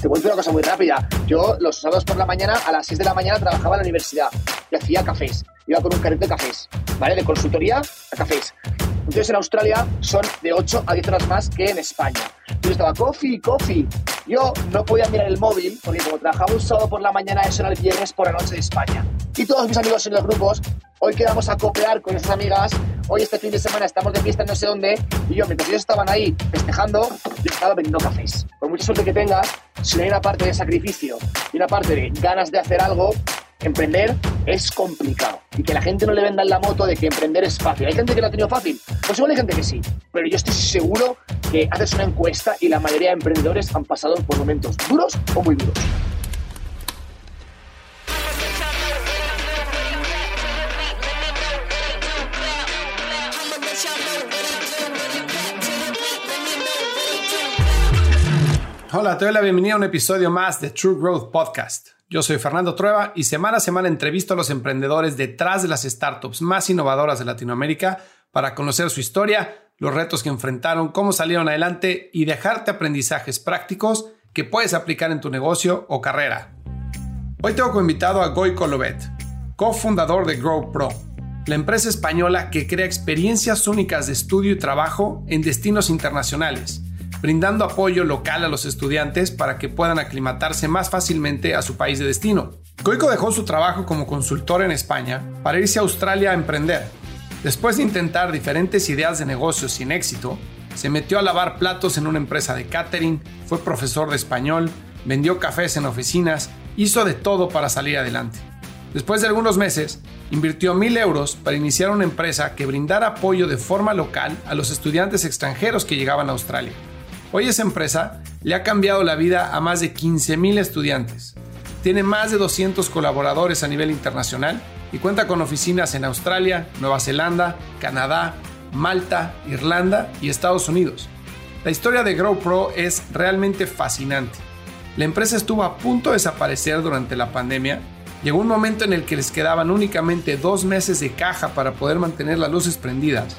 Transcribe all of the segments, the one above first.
Te cuento una cosa muy rápida. Yo los sábados por la mañana, a las 6 de la mañana, trabajaba en la universidad y hacía cafés. Iba con un carrete de cafés, ¿vale? De consultoría a cafés. Entonces en Australia son de 8 a 10 horas más que en España. Yo estaba, coffee, coffee. Yo no podía mirar el móvil porque como trabajaba un sábado por la mañana, eso era el viernes por la noche de España. Y todos mis amigos en los grupos, hoy quedamos a copiar con esas amigas, hoy este fin de semana estamos de fiesta en no sé dónde, y yo, mientras ellos estaban ahí festejando, yo estaba vendiendo cafés. Por mucha suerte que tengas, si hay una parte de sacrificio y una parte de ganas de hacer algo, emprender es complicado. Y que la gente no le venda la moto de que emprender es fácil. Hay gente que lo ha tenido fácil. Pues igual hay gente que sí. Pero yo estoy seguro que haces una encuesta y la mayoría de emprendedores han pasado por momentos duros o muy duros. Hola, te doy la bienvenida a un episodio más de True Growth Podcast. Yo soy Fernando Trueba y semana a semana entrevisto a los emprendedores detrás de las startups más innovadoras de Latinoamérica para conocer su historia, los retos que enfrentaron, cómo salieron adelante y dejarte aprendizajes prácticos que puedes aplicar en tu negocio o carrera. Hoy tengo como invitado a Goy Colobet, cofundador de Grow Pro, la empresa española que crea experiencias únicas de estudio y trabajo en destinos internacionales brindando apoyo local a los estudiantes para que puedan aclimatarse más fácilmente a su país de destino. Goico dejó su trabajo como consultor en España para irse a Australia a emprender. Después de intentar diferentes ideas de negocio sin éxito, se metió a lavar platos en una empresa de catering, fue profesor de español, vendió cafés en oficinas, hizo de todo para salir adelante. Después de algunos meses, invirtió mil euros para iniciar una empresa que brindara apoyo de forma local a los estudiantes extranjeros que llegaban a Australia. Hoy esa empresa le ha cambiado la vida a más de 15.000 estudiantes. Tiene más de 200 colaboradores a nivel internacional y cuenta con oficinas en Australia, Nueva Zelanda, Canadá, Malta, Irlanda y Estados Unidos. La historia de GrowPro es realmente fascinante. La empresa estuvo a punto de desaparecer durante la pandemia. Llegó un momento en el que les quedaban únicamente dos meses de caja para poder mantener las luces prendidas.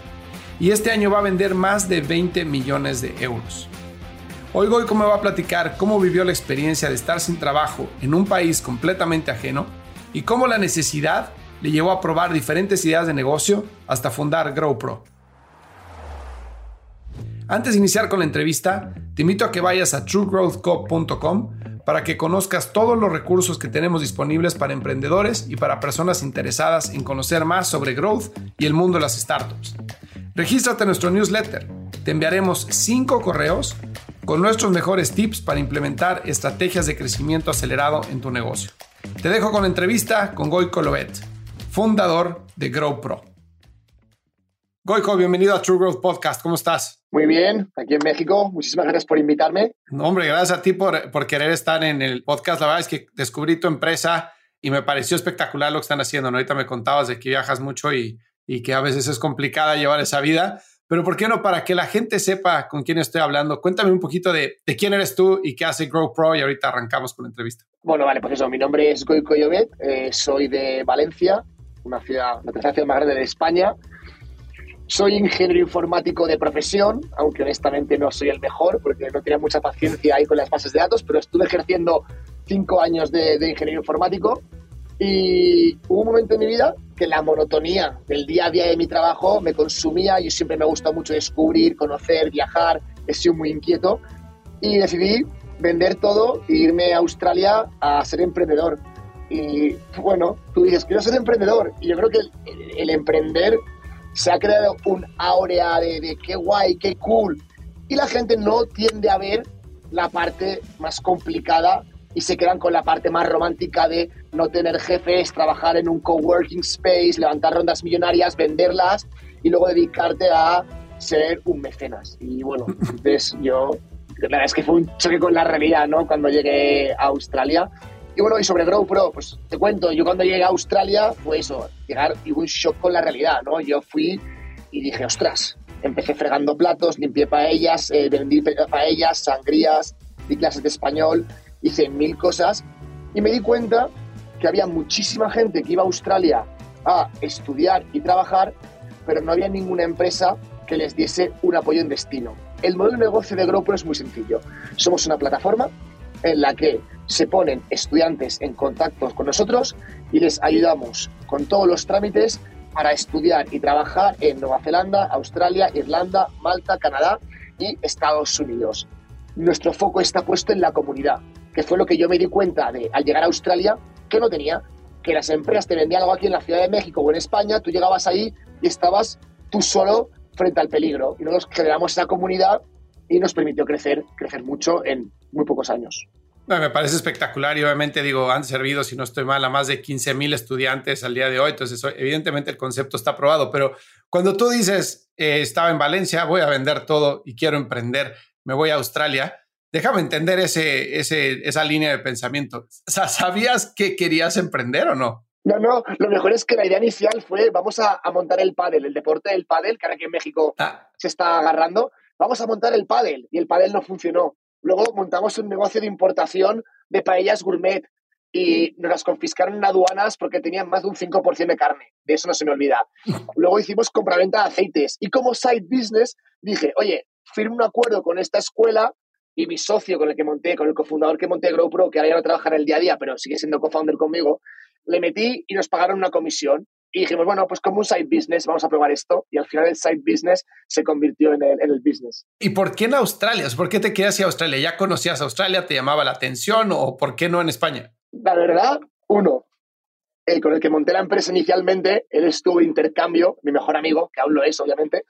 Y este año va a vender más de 20 millones de euros. Hoy Goico me va a platicar cómo vivió la experiencia de estar sin trabajo en un país completamente ajeno y cómo la necesidad le llevó a probar diferentes ideas de negocio hasta fundar GrowPro. Antes de iniciar con la entrevista, te invito a que vayas a truegrowthco.com para que conozcas todos los recursos que tenemos disponibles para emprendedores y para personas interesadas en conocer más sobre growth y el mundo de las startups. Regístrate en nuestro newsletter. Te enviaremos 5 correos con nuestros mejores tips para implementar estrategias de crecimiento acelerado en tu negocio. Te dejo con la entrevista con Goico Loet, fundador de Grow Pro. Goico, bienvenido a True Growth Podcast. ¿Cómo estás? Muy bien, aquí en México. Muchísimas gracias por invitarme. No, hombre, gracias a ti por, por querer estar en el podcast. La verdad es que descubrí tu empresa y me pareció espectacular lo que están haciendo. Ahorita me contabas de que viajas mucho y, y que a veces es complicada llevar esa vida, pero ¿por qué no? Para que la gente sepa con quién estoy hablando, cuéntame un poquito de, quién eres tú y qué hace Grow Pro y ahorita arrancamos con la entrevista. Bueno, vale, pues eso, mi nombre es Goy Coyovet, eh, soy de Valencia, una ciudad, la tercera ciudad más grande de España. Soy ingeniero informático de profesión, aunque honestamente no soy el mejor porque no tenía mucha paciencia ahí con las bases de datos, pero estuve ejerciendo cinco años de, de ingeniero informático y hubo un momento en mi vida que la monotonía del día a día de mi trabajo me consumía. Yo siempre me ha gustado mucho descubrir, conocer, viajar. He sido muy inquieto y decidí vender todo e irme a Australia a ser emprendedor. Y bueno, tú dices, quiero ser emprendedor. Y yo creo que el, emprender se ha creado un áurea de, de qué guay, qué cool. Y la gente no tiende a ver la parte más complicada y se quedan con la parte más romántica de no tener jefes, trabajar en un coworking space, levantar rondas millonarias, venderlas y luego dedicarte a ser un mecenas. Y bueno, entonces yo, la verdad es que fue un choque con la realidad, ¿no? Cuando llegué a Australia. Y bueno, y sobre Grow Pro, pues te cuento, yo cuando llegué a Australia fue eso, llegar y un shock con la realidad, ¿no? Yo fui y dije, ostras, empecé fregando platos, limpié paellas, eh, vendí paellas, sangrías, di clases de español, hice mil cosas y me di cuenta que había muchísima gente que iba a Australia a estudiar y trabajar, pero no había ninguna empresa que les diese un apoyo en destino. El modelo de negocio de GrowPro es muy sencillo. Somos una plataforma en la que se ponen estudiantes en contacto con nosotros y les ayudamos con todos los trámites para estudiar y trabajar en Nueva Zelanda, Australia, Irlanda, Malta, Canadá y Estados Unidos. Nuestro foco está puesto en la comunidad, que fue lo que yo me di cuenta de al llegar a Australia, que no tenía, que las empresas te vendían algo aquí en la Ciudad de México o en España, tú llegabas ahí y estabas tú solo frente al peligro. Y nosotros generamos esa comunidad y nos permitió crecer, crecer mucho en muy pocos años. me parece espectacular y obviamente digo, han servido, si no estoy mal, a más de 15 mil estudiantes al día de hoy. Entonces, evidentemente el concepto está aprobado, pero cuando tú dices, eh, estaba en Valencia, voy a vender todo y quiero emprender, me voy a Australia, déjame entender ese, ese, esa línea de pensamiento. ¿Sabías que querías emprender o no? No, no, lo mejor es que la idea inicial fue, vamos a, montar el pádel, el deporte del pádel, que ahora aquí en México ah. se está agarrando, vamos a montar el pádel, y el pádel no funcionó. Luego montamos un negocio de importación de paellas gourmet y nos las confiscaron en aduanas porque tenían más de un 5% de carne. De eso no se me olvida. Luego hicimos compraventa de aceites y como side business dije, oye, firmo un acuerdo con esta escuela y mi socio con el que monté, con el cofundador que monté GrowPro, que ahora ya no trabaja en el día a día, pero sigue siendo cofounder conmigo, le metí y nos pagaron una comisión. Y dijimos, bueno, pues como un side business, vamos a probar esto. Y al final el side business se convirtió en el, business. ¿Y por qué en Australia? ¿Por qué te quedas a Australia? ¿Ya conocías Australia? ¿Te llamaba la atención? ¿O por qué no en España? La verdad, uno, el con el que monté la empresa inicialmente, él estuvo intercambio, mi mejor amigo, que aún lo es, obviamente.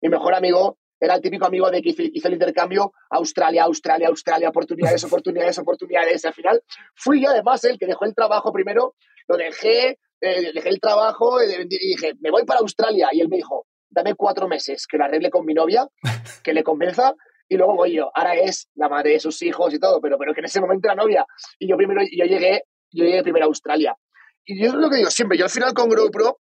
Mi mejor amigo era el típico amigo de que hizo el intercambio Australia, Australia, Australia, oportunidades, oportunidades, oportunidades. al final fui yo además el que dejó el trabajo primero, lo dejé, eh, dejé el trabajo y dije, me voy para Australia. Y él me dijo, dame cuatro meses que lo arregle con mi novia, que le convenza y luego voy yo. Ahora es la madre de sus hijos y todo, pero, pero que en ese momento era novia. Y yo primero, yo llegué, yo llegué primero a Australia. Y yo es lo que digo siempre, yo al final con GrowPro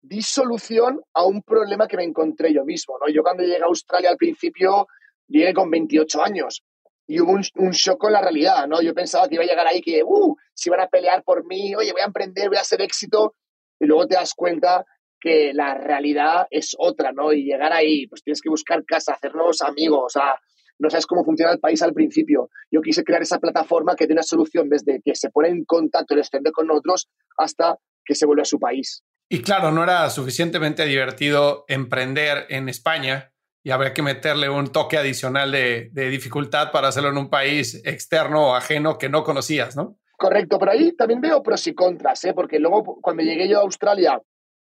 di solución a un problema que me encontré yo mismo, ¿no? Yo cuando llegué a Australia al principio llegué con 28 años y hubo un, shock con la realidad, ¿no? Yo pensaba que iba a llegar ahí que, uh, si iban a pelear por mí, oye, voy a emprender, voy a hacer éxito, y luego te das cuenta que la realidad es otra, ¿no? Y llegar ahí, pues tienes que buscar casa, hacer nuevos amigos, o sea, no sabes cómo funciona el país al principio. Yo quise crear esa plataforma que tiene una solución desde que se pone en contacto el estudiante con nosotros hasta que se vuelve a su país. Y claro, no era suficientemente divertido emprender en España y habría que meterle un toque adicional de, dificultad para hacerlo en un país externo o ajeno que no conocías, ¿no? Correcto, pero ahí también veo pros y contras, ¿eh? porque luego cuando llegué yo a Australia,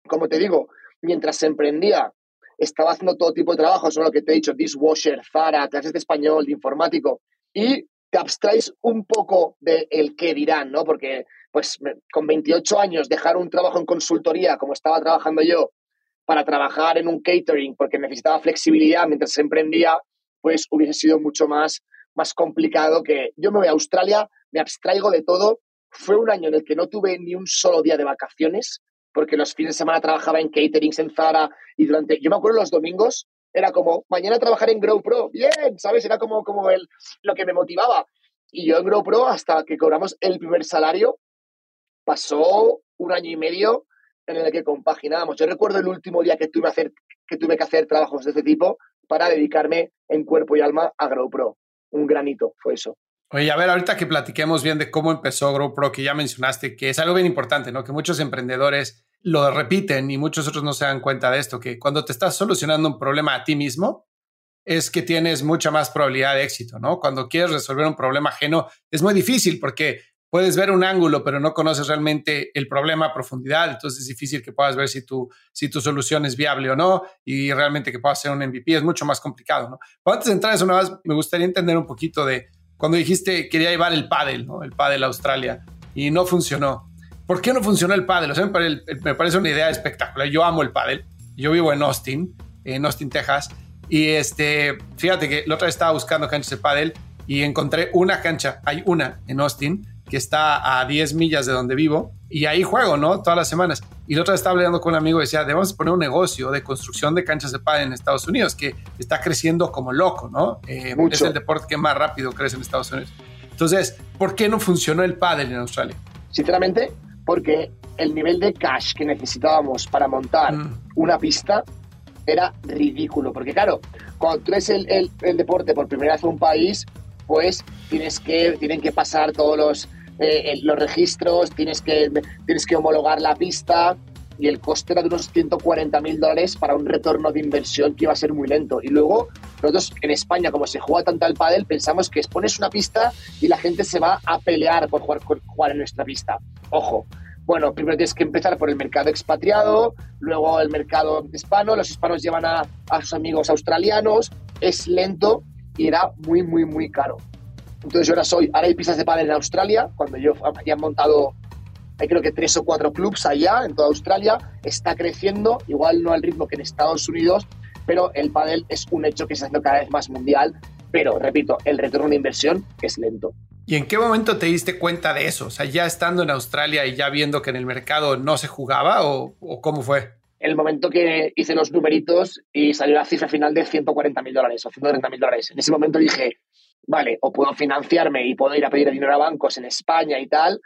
como te digo, mientras se emprendía, estaba haciendo todo tipo de trabajos, son lo que te he dicho, dishwasher, Zara, clases de español, de informático, y te abstraes un poco del el qué dirán, ¿no? Porque pues con 28 años dejar un trabajo en consultoría como estaba trabajando yo para trabajar en un catering porque necesitaba flexibilidad mientras se emprendía, pues hubiese sido mucho más, más complicado que yo me voy a Australia, me abstraigo de todo. Fue un año en el que no tuve ni un solo día de vacaciones porque los fines de semana trabajaba en caterings en Zara y durante, yo me acuerdo los domingos, era como, mañana trabajar en Grow Pro, bien, ¿sabes? Era como, como el, lo que me motivaba. Y yo en Grow Pro, hasta que cobramos el primer salario, pasó un año y medio en el que compaginábamos. Yo recuerdo el último día que tuve, hacer, que tuve que hacer trabajos de este tipo para dedicarme en cuerpo y alma a GrowPro. Un granito fue eso. Oye, a ver, ahorita que platiquemos bien de cómo empezó GrowPro, que ya mencionaste, que es algo bien importante, ¿no? Que muchos emprendedores lo repiten y muchos otros no se dan cuenta de esto, que cuando te estás solucionando un problema a ti mismo, es que tienes mucha más probabilidad de éxito, ¿no? Cuando quieres resolver un problema ajeno, es muy difícil porque puedes ver un ángulo, pero no conoces realmente el problema a profundidad, entonces es difícil que puedas ver si tu, si tu solución es viable o no y realmente que puedas ser un MVP, es mucho más complicado, ¿no? Pero antes de entrar eso, nada más me gustaría entender un poquito de cuando dijiste quería llevar el paddle, ¿no? El paddle a Australia y no funcionó. ¿Por qué no funcionó el paddle? O sea, me parece una idea espectacular. Yo amo el paddle. Yo vivo en Austin, en Austin, Texas. Y este, fíjate que la otra vez estaba buscando canchas de paddle y encontré una cancha, hay una en Austin, que está a 10 millas de donde vivo, y ahí juego, ¿no? Todas las semanas. Y la otra vez estaba hablando con un amigo y decía, debemos poner un negocio de construcción de canchas de pádel en Estados Unidos, que está creciendo como loco, ¿no? Eh, es el deporte que más rápido crece en Estados Unidos. Entonces, ¿por qué no funcionó el pádel en Australia? Sinceramente, porque el nivel de cash que necesitábamos para montar mm. una pista era ridículo. Porque claro, cuando tú eres el, el, el deporte por primera vez en un país, pues tienes que, tienen que pasar todos los, eh, los registros, tienes que, tienes que homologar la pista y el coste era de unos 140 mil dólares para un retorno de inversión que iba a ser muy lento. Y luego, nosotros en España, como se juega tanto al pádel, pensamos que expones una pista y la gente se va a pelear por jugar, por jugar en nuestra pista. Ojo, bueno, primero tienes que empezar por el mercado expatriado, luego el mercado hispano, los hispanos llevan a, a sus amigos australianos, es lento y era muy, muy, muy caro. Entonces yo ahora soy, ahora hay pistas de pádel en Australia, cuando yo había montado, hay creo que tres o cuatro clubs allá en toda Australia, está creciendo, igual no al ritmo que en Estados Unidos, pero el pádel es un hecho que se está haciendo cada vez más mundial, pero repito, el retorno de inversión es lento. ¿Y en qué momento te diste cuenta de eso? O sea, ya estando en Australia y ya viendo que en el mercado no se jugaba o, cómo fue? El momento que hice los numeritos y salió la cifra final de 140 mil dólares o 130 mil dólares. En ese momento dije, vale, o puedo financiarme y puedo ir a pedir dinero a bancos en España y tal,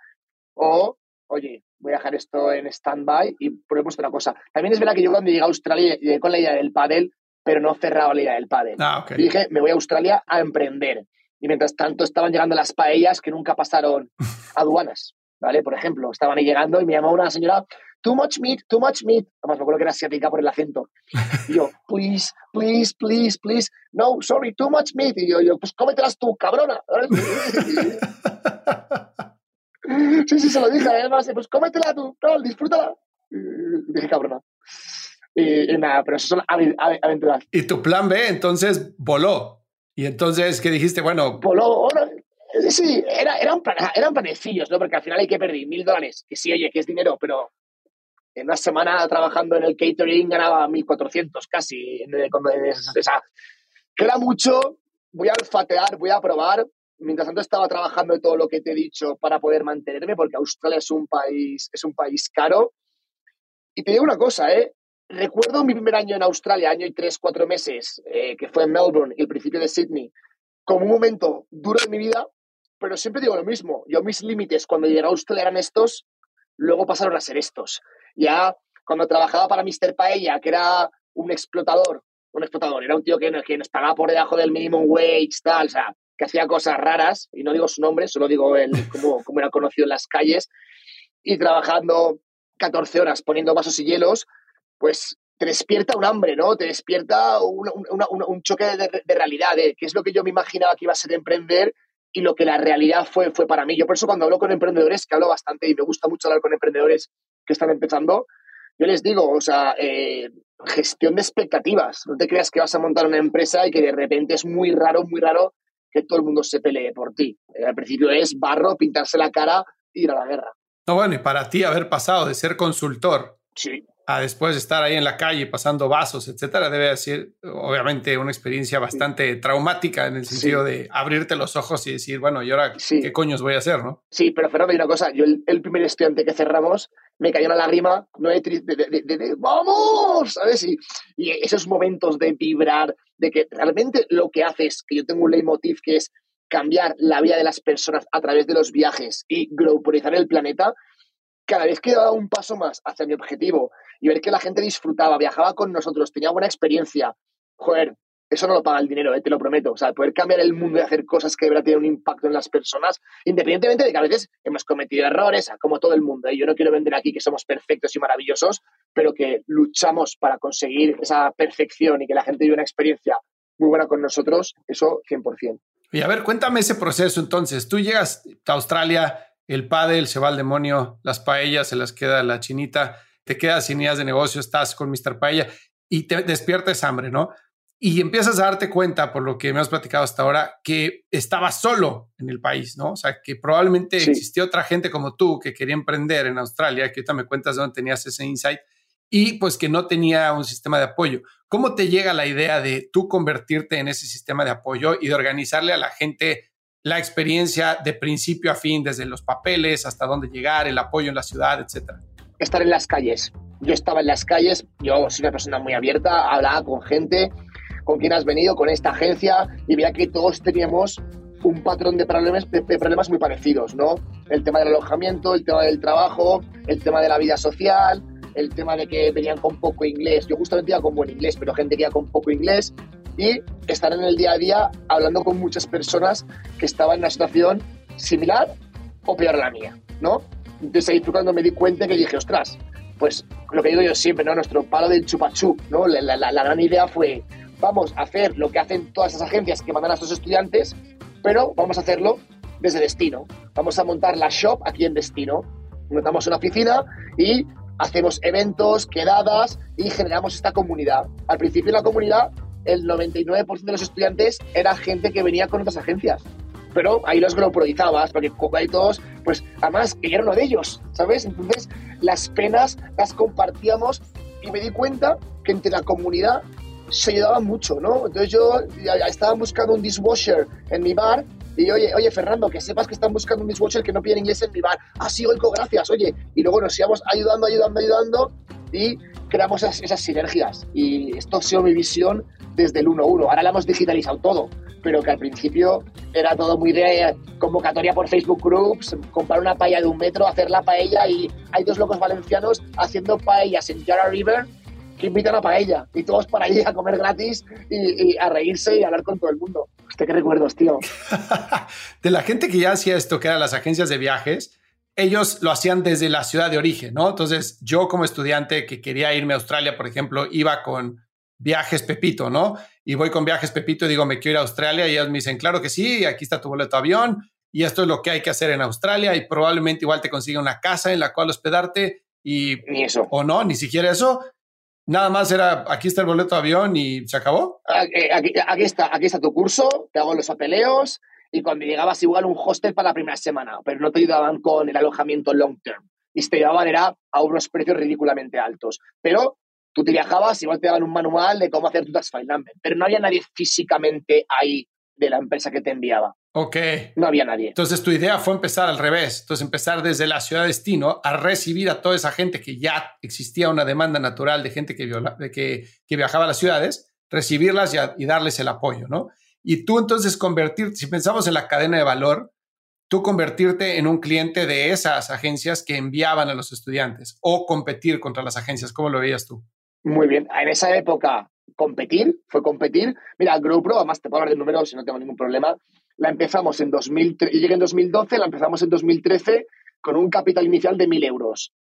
o, oye, voy a dejar esto en stand-by y probemos otra cosa. También es verdad que yo cuando llegué a Australia llegué con la idea del pádel, pero no cerraba la idea del pádel. Ah, dije, me voy a Australia a emprender y mientras tanto estaban llegando las paellas que nunca pasaron aduanas, ¿vale? Por ejemplo, estaban ahí llegando y me llamó una señora, too much meat, too much meat. Además, me acuerdo que era asiática por el acento. Y yo, please, please, please, please, no, sorry, too much meat. Y yo, yo pues cómetelas tú, cabrona. sí, sí, se lo dije. Además, pues cómetela tú, tal, disfrútala. Y dije, cabrona. Y, nada, pero eso son aventuras. ¿Y tu plan B entonces voló? Y entonces, ¿qué dijiste? Bueno. sí, era, eran, eran panecillos, ¿no? Porque al final hay que perder mil dólares, que sí, oye, que es dinero, pero en una semana trabajando en el catering ganaba 1.400 casi. O sea, que era mucho, voy a olfatear, voy a probar. Mientras tanto estaba trabajando todo lo que te he dicho para poder mantenerme, porque Australia es un país, es un país caro. Y te digo una cosa, ¿eh? Recuerdo mi primer año en Australia, año y tres, cuatro meses, eh, que fue en Melbourne y el principio de Sydney, como un momento duro en mi vida, pero siempre digo lo mismo. Yo mis límites cuando llegué a Australia eran estos, luego pasaron a ser estos. Ya cuando trabajaba para Mr. Paella, que era un explotador, un explotador, era un tío que, que nos pagaba por debajo del minimum wage, tal, o sea, que hacía cosas raras, y no digo su nombre, solo digo el, cómo, cómo era conocido en las calles, y trabajando 14 horas poniendo vasos y hielos, pues te despierta un hambre, ¿no? Te despierta un choque de, realidad, de qué es lo que yo me imaginaba que iba a ser emprender y lo que la realidad fue, fue para mí. Yo por eso cuando hablo con emprendedores, que hablo bastante y me gusta mucho hablar con emprendedores que están empezando, yo les digo, o sea, eh, gestión de expectativas. No te creas que vas a montar una empresa y que de repente es muy raro, muy raro que todo el mundo se pelee por ti. al principio es barro, pintarse la cara e ir a la guerra. No, bueno, y para ti haber pasado de ser consultor sí a después de estar ahí en la calle pasando vasos, etcétera, debe ser obviamente una experiencia bastante traumática en el sentido de abrirte los ojos y decir, bueno, ¿y ahora qué coños voy a hacer, no? Sí, pero Fernando, hay una cosa, yo el, primer estudiante que cerramos me cayó una lágrima, no de, de, ¡vamos! ¿Sabes? Y, y, esos momentos de vibrar, de que realmente lo que haces, que yo tengo un leitmotiv que es cambiar la vida de las personas a través de los viajes y globalizar el planeta, cada vez que daba un paso más hacia mi objetivo y ver que la gente disfrutaba, viajaba con nosotros, tenía buena experiencia, joder, eso no lo paga el dinero, eh, te lo prometo. O sea, poder cambiar el mundo y hacer cosas que de verdad tienen un impacto en las personas, independientemente de que a veces hemos cometido errores, como todo el mundo. Y ¿eh? yo no quiero vender aquí que somos perfectos y maravillosos, pero que luchamos para conseguir esa perfección y que la gente viva una experiencia muy buena con nosotros, eso 100%. Y a ver, cuéntame ese proceso entonces. Tú llegas a Australia, el pádel se va al demonio, las paellas se las queda la chinita, te quedas sin ideas de negocio, estás con Mr. Paella y te despiertas hambre, ¿no? Y empiezas a darte cuenta, por lo que me has platicado hasta ahora, que estabas solo en el país, ¿no? O sea, que probablemente existía otra gente como tú que quería emprender en Australia, que ahorita me cuentas dónde tenías ese insight, y pues que no tenía un sistema de apoyo. ¿Cómo te llega la idea de tú convertirte en ese sistema de apoyo y de organizarle a la gente la experiencia de principio a fin, desde los papeles hasta dónde llegar, el apoyo en la ciudad, etcétera? Estar en las calles. Yo estaba en las calles, yo soy una persona muy abierta, hablaba con gente, con quien has venido, con esta agencia, y veía que todos teníamos un patrón de problemas, de, problemas muy parecidos, ¿no? El tema del alojamiento, el tema del trabajo, el tema de la vida social, el tema de que venían con poco inglés. Yo justamente iba con buen inglés, pero gente que iba con poco inglés y estar en el día a día hablando con muchas personas que estaban en una situación similar o peor a la mía, ¿no? Entonces ahí fue cuando me di cuenta que dije, ostras, pues lo que digo yo siempre, ¿no? Nuestro palo del chupachú, ¿no? La, gran idea fue, vamos a hacer lo que hacen todas esas agencias que mandan a sus estudiantes, pero vamos a hacerlo desde Destino. Vamos a montar la shop aquí en Destino. Montamos una oficina y hacemos eventos, quedadas y generamos esta comunidad. Al principio la comunidad, el 99% de los estudiantes era gente que venía con otras agencias pero ahí los globalizabas, porque ahí todos, pues además que era uno de ellos, ¿sabes? Entonces las penas las compartíamos y me di cuenta que entre la comunidad se ayudaban mucho, ¿no? Entonces yo estaba buscando un dishwasher en mi bar y oye, oye, Fernando, que sepas que están buscando un dishwasher que no pide inglés en mi bar. Ah, sí, oigo, gracias, oye. Y luego nos íbamos ayudando, ayudando, ayudando y creamos esas, esas sinergias. Y esto ha sido mi visión desde el 1-1. Ahora la hemos digitalizado todo pero que al principio era todo muy de convocatoria por Facebook Groups, comprar una paella de un metro, hacer la paella y hay dos locos valencianos haciendo paellas en Yara River que invitan a paella y todos para ir a comer gratis y, a reírse y a hablar con todo el mundo. ¿Usted qué recuerdos, tío? de la gente que ya hacía esto, que eran las agencias de viajes, ellos lo hacían desde la ciudad de origen, ¿no? Entonces, yo como estudiante que quería irme a Australia, por ejemplo, iba con Viajes Pepito, ¿no? Y voy con Viajes Pepito y digo, me quiero ir a Australia y ellos me dicen, claro que sí, aquí está tu boleto de avión y esto es lo que hay que hacer en Australia y probablemente igual te consiga una casa en la cual hospedarte y... Ni eso. O no, ni siquiera eso. Nada más era, aquí está el boleto de avión y se acabó. Aquí, está, aquí está tu curso, te hago los apeleos y cuando llegabas igual un hostel para la primera semana, pero no te ayudaban con el alojamiento long term. Y te llevaban era a unos precios ridículamente altos. Pero Tú te viajabas, igual te daban un manual de cómo hacer tu tax file pero no había nadie físicamente ahí de la empresa que te enviaba. Ok. No había nadie. Entonces tu idea fue empezar al revés. Entonces empezar desde la ciudad de destino a recibir a toda esa gente que ya existía una demanda natural de gente que, que, que viajaba a las ciudades, recibirlas y, y, darles el apoyo, ¿no? Y tú entonces convertirte, si pensamos en la cadena de valor, tú convertirte en un cliente de esas agencias que enviaban a los estudiantes o competir contra las agencias. ¿Cómo lo veías tú? Muy bien. En esa época, competir, fue competir. Mira, GoPro, además te puedo hablar de números si no tengo ningún problema. La empezamos en 2013, yo llegué en 2012, la empezamos en 2013 con un capital inicial de 1.000 euros.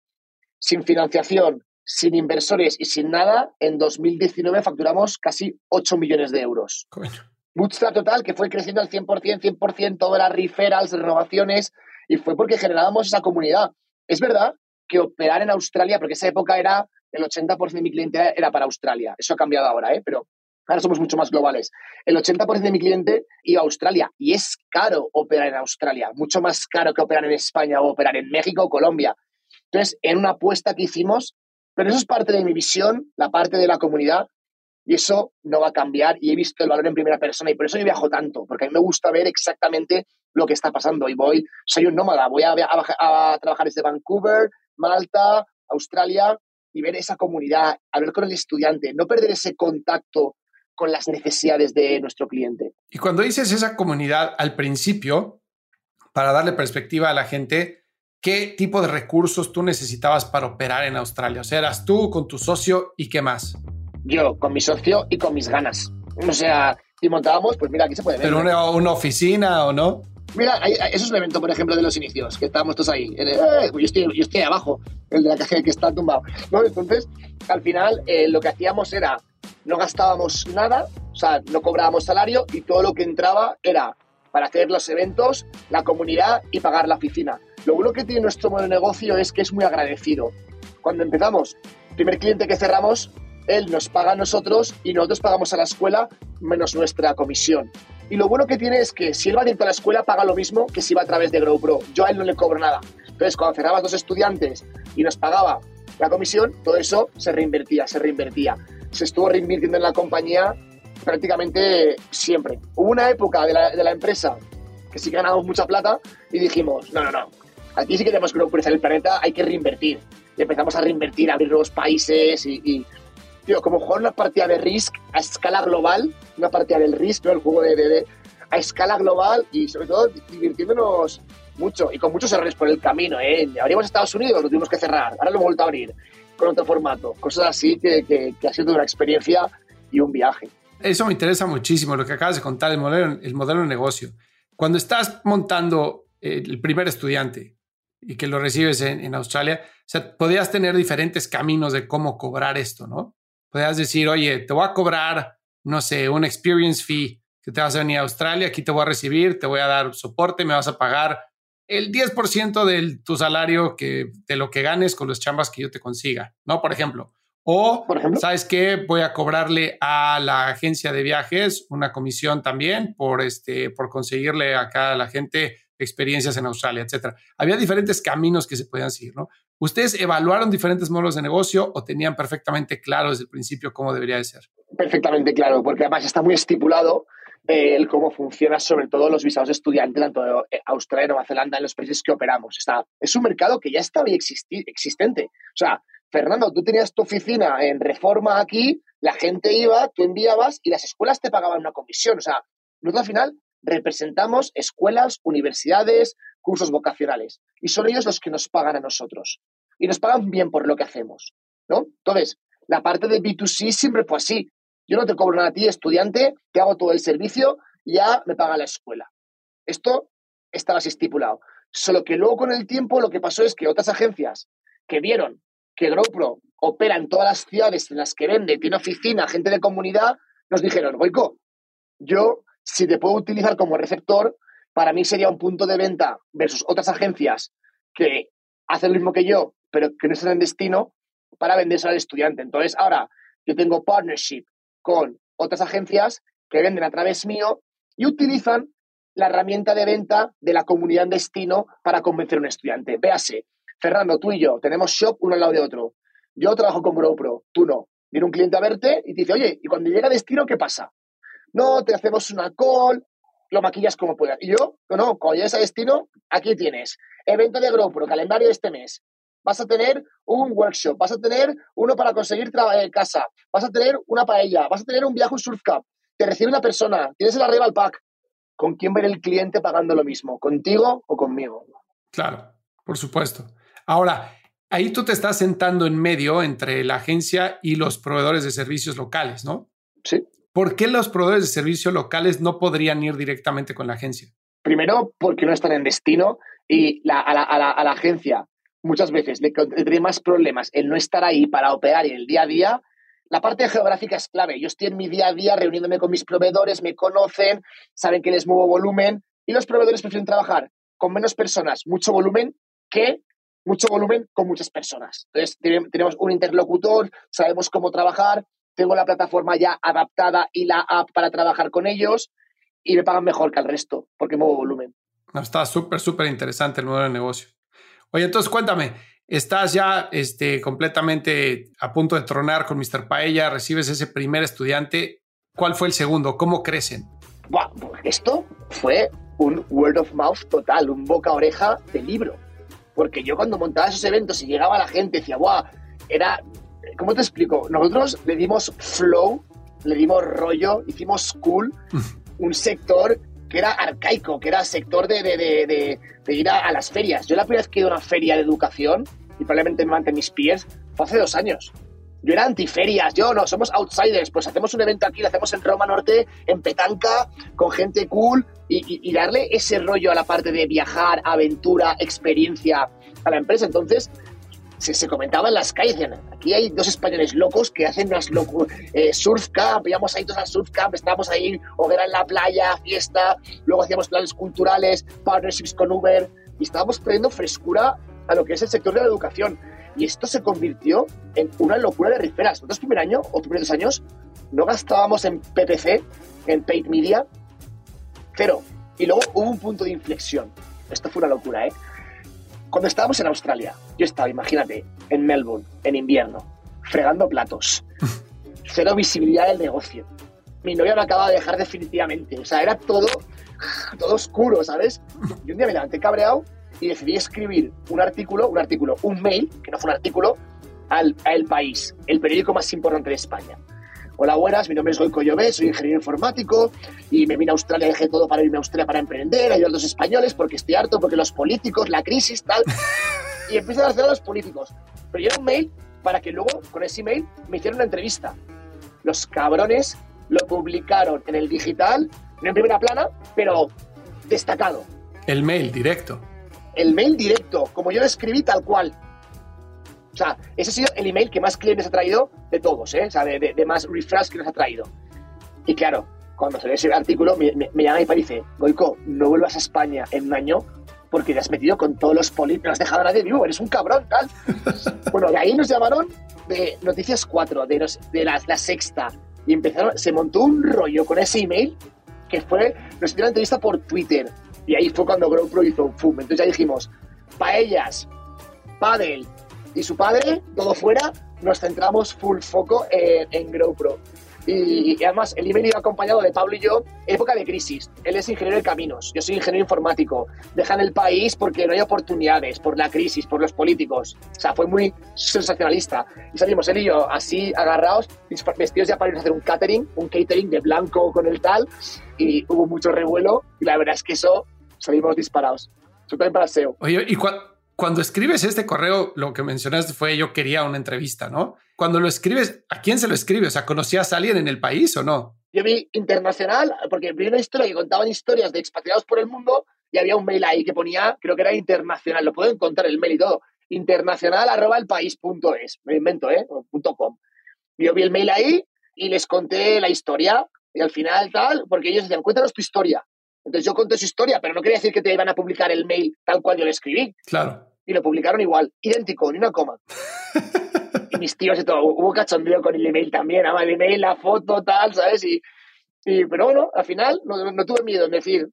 Sin financiación, sin inversores y sin nada, en 2019 facturamos casi 8 millones de euros. Coño. Bootstrap total, que fue creciendo al 100%, 100%, todo era referrals, renovaciones, y fue porque generábamos esa comunidad. Es verdad que operar en Australia, porque esa época era el 80% de mi cliente era para Australia. Eso ha cambiado ahora, ¿eh? pero ahora somos mucho más globales. El 80% de mi cliente iba a Australia y es caro operar en Australia, mucho más caro que operar en España o operar en México o Colombia. Entonces, en una apuesta que hicimos, pero eso es parte de mi visión, la parte de la comunidad, y eso no va a cambiar y he visto el valor en primera persona y por eso yo viajo tanto, porque a mí me gusta ver exactamente lo que está pasando y voy, soy un nómada, voy a, a, a trabajar desde Vancouver, Malta, Australia y ver esa comunidad, hablar con el estudiante, no perder ese contacto con las necesidades de nuestro cliente. Y cuando dices esa comunidad al principio, para darle perspectiva a la gente, ¿qué tipo de recursos tú necesitabas para operar en Australia? O sea, eras tú con tu socio y qué más? Yo, con mi socio y con mis ganas. O sea, y montábamos, pues mira, aquí se puede ver. ¿Pero una, una oficina o no? Mira, eso es un evento, por ejemplo, de los inicios, que estábamos todos ahí. Eh, yo, estoy, yo estoy abajo, el de la caja que está tumbado. Entonces, al final, eh, lo que hacíamos era, no gastábamos nada, o sea, no cobrábamos salario y todo lo que entraba era para hacer los eventos, la comunidad y pagar la oficina. Lo bueno que tiene nuestro modelo de negocio es que es muy agradecido. Cuando empezamos, primer cliente que cerramos, él nos paga a nosotros y nosotros pagamos a la escuela menos nuestra comisión. Y lo bueno que tiene es que si él va dentro de la escuela, paga lo mismo que si va a través de GrowPro. Yo a él no le cobro nada. Entonces, cuando cerraba dos estudiantes y nos pagaba la comisión, todo eso se reinvertía, se reinvertía. Se estuvo reinvirtiendo en la compañía prácticamente siempre. Hubo una época de la, de la empresa que sí ganamos mucha plata y dijimos, no, no, no, aquí sí que tenemos que en el planeta, hay que reinvertir. Y empezamos a reinvertir, a abrir nuevos países y tío, como jugar una partida de Risk a escala global, una partida del Risk, ¿no? el juego de, de, a escala global y sobre todo divirtiéndonos mucho y con muchos errores por el camino. ¿eh? Abrimos Estados Unidos, lo tuvimos que cerrar, ahora lo hemos vuelto a abrir con otro formato. Cosas así que, que, ha sido una experiencia y un viaje. Eso me interesa muchísimo, lo que acabas de contar, el modelo, el modelo de negocio. Cuando estás montando el primer estudiante y que lo recibes en, Australia, o sea, podías tener diferentes caminos de cómo cobrar esto, ¿no? Podías decir, oye, te voy a cobrar, no sé, un experience fee que te vas a venir a Australia, aquí te voy a recibir, te voy a dar soporte, me vas a pagar el 10% de tu salario que, de lo que ganes con los chambas que yo te consiga, ¿no? Por ejemplo. O, ¿sabes qué? Voy a cobrarle a la agencia de viajes una comisión también por, este, por conseguirle acá a la gente experiencias en Australia, etcétera. Había diferentes caminos que se podían seguir, ¿no? ¿Ustedes evaluaron diferentes modelos de negocio o tenían perfectamente claro desde el principio cómo debería de ser? Perfectamente claro, porque además está muy estipulado eh, el cómo funciona sobre todo los visados de estudiante, tanto de eh, Australia Nueva Zelanda, en los países que operamos. Está, es un mercado que ya estaba existente. O sea, Fernando, tú tenías tu oficina en reforma aquí, la gente iba, tú enviabas y las escuelas te pagaban una comisión. O sea, nosotros al final representamos escuelas, universidades, cursos vocacionales y son ellos los que nos pagan a nosotros. Y nos pagan bien por lo que hacemos, ¿no? Entonces, la parte de B2C siempre fue así. Yo no te cobro nada a ti, estudiante, te hago todo el servicio ya me paga la escuela. Esto estaba así estipulado. Solo que luego con el tiempo lo que pasó es que otras agencias que vieron que GoPro opera en todas las ciudades en las que vende, tiene oficina, gente de comunidad, nos dijeron, Goico, yo si te puedo utilizar como receptor, para mí sería un punto de venta versus otras agencias que hacen lo mismo que yo, pero que no están en destino, para venderse al estudiante. Entonces, ahora yo tengo partnership con otras agencias que venden a través mío y utilizan la herramienta de venta de la comunidad en destino para convencer a un estudiante. Véase, Fernando, tú y yo tenemos shop uno al lado de otro. Yo trabajo con GoPro, tú no. Viene un cliente a verte y te dice, oye, y cuando llega a destino, ¿qué pasa? No, te hacemos una call, lo maquillas como puedas. Y yo, no, no, cuando llegues a destino, aquí tienes evento de GoPro, calendario de este mes. Vas a tener un workshop, vas a tener uno para conseguir eh, casa, vas a tener una paella, vas a tener un viaje, un surf cup. Te recibe una persona, tienes el arriba al pack. ¿Con quién ver el cliente pagando lo mismo? ¿Contigo o conmigo? Claro, por supuesto. Ahora, ahí tú te estás sentando en medio entre la agencia y los proveedores de servicios locales, ¿no? Sí. ¿Por qué los proveedores de servicios locales no podrían ir directamente con la agencia? Primero, porque no están en destino y a, la, agencia muchas veces le tendría más problemas el no estar ahí para operar en el día a día. La parte geográfica es clave. Yo estoy en mi día a día reuniéndome con mis proveedores, me conocen, saben que les muevo volumen y los proveedores prefieren trabajar con menos personas, mucho volumen, que mucho volumen con muchas personas. Entonces, tenemos un interlocutor, sabemos cómo trabajar, tengo la plataforma ya adaptada y la app para trabajar con ellos y me pagan mejor que al resto porque muevo volumen. No, está súper, súper interesante el modelo de negocio. Oye, entonces cuéntame, estás ya este, completamente a punto de tronar con Mr. Paella, recibes ese primer estudiante. ¿Cuál fue el segundo? ¿Cómo crecen? esto fue un word of mouth total, un boca oreja de libro. Porque yo cuando montaba esos eventos y llegaba la gente, decía, guau, era, ¿cómo te explico? Nosotros le dimos flow, le dimos rollo, hicimos cool, un sector que era arcaico, que era sector de, de, de, ir a, las ferias. Yo la primera vez que he ido a una feria de educación, y probablemente me mante mis pies, fue hace dos años. Yo era antiferias, yo no, somos outsiders, pues hacemos un evento aquí, lo hacemos en Roma Norte, en Petanca, con gente cool, y, darle ese rollo a la parte de viajar, aventura, experiencia a la empresa. Entonces, se, comentaba en las calles, aquí hay dos españoles locos que hacen unas locos, eh, surf camp, íbamos ahí todos al surf camp, estábamos ahí, hoguera en la playa, fiesta, luego hacíamos planes culturales, partnerships con Uber, y estábamos trayendo frescura a lo que es el sector de la educación. Y esto se convirtió en una locura de riferas. Nosotros primer año o primeros años no gastábamos en PPC, en paid media, cero. Y luego hubo un punto de inflexión. Esto fue una locura, ¿eh? Cuando estábamos en Australia, yo estaba, imagínate, en Melbourne, en invierno, fregando platos. Cero visibilidad del negocio. Mi novia me acaba de dejar definitivamente. O sea, era todo, todo oscuro, ¿sabes? Y un día me levanté cabreado y decidí escribir un artículo, un artículo, un mail, que no fue un artículo, al, a El País, el periódico más importante de España. Hola, buenas, mi nombre es Goico Llobé, soy ingeniero informático y me vine a Australia, dejé todo para irme a Australia para emprender, ayudar a los españoles porque estoy harto, porque los políticos, la crisis, tal. Y empiezo a hacer a los políticos. Pero yo un mail para que luego, con ese email, me hicieran una entrevista. Los cabrones lo publicaron en el digital, no en primera plana, pero destacado. El mail directo. El mail directo, como yo lo escribí tal cual. O sea, ese ha sido el email que más clientes ha traído de todos, ¿eh? O sea, de, de, más refresh que nos ha traído. Y claro, cuando se lee ese artículo, me, me, llama y me dice, Goico, no vuelvas a España en un año porque te has metido con todos los polis, no has dejado a nadie vivo, eres un cabrón, tal. bueno, de ahí nos llamaron de Noticias 4, de, los, de la, la, sexta, y empezaron, se montó un rollo con ese email que fue, nos hicieron una entrevista por Twitter, y ahí fue cuando GrowPro hizo un FUM. Entonces ya dijimos, paellas, Padel y su padre, todo fuera, nos centramos full foco en, en GrowPro. Y, y, además el email iba acompañado de Pablo y yo, época de crisis. Él es ingeniero de caminos, yo soy ingeniero informático. Dejan el país porque no hay oportunidades, por la crisis, por los políticos. O sea, fue muy sensacionalista. Y salimos él y yo así agarrados, vestidos ya para ir a hacer un catering, un catering de blanco con el tal. Y hubo mucho revuelo y la verdad es que eso salimos disparados. Súper para SEO. Oye, ¿y cu cuando escribes este correo, lo que mencionaste fue yo quería una entrevista, ¿no? Cuando lo escribes, ¿a quién se lo escribe? O sea, ¿conocías a alguien en el país o no? Yo vi internacional, porque vi una historia que contaban historias de expatriados por el mundo y había un mail ahí que ponía, creo que era internacional, lo puedo encontrar el mail y todo, internacional arroba el país punto es, me invento, ¿eh? Punto com. Yo vi el mail ahí y les conté la historia y al final tal, porque ellos decían, cuéntanos tu historia. Entonces yo conté su historia, pero no quería decir que te iban a publicar el mail tal cual yo le escribí. Claro. Y lo publicaron igual, idéntico, ni una coma. y mis tíos y todo, hubo cachondeo con el email también, ama el email, la foto, tal, ¿sabes? Y, y pero bueno, al final no, no, tuve miedo en decir,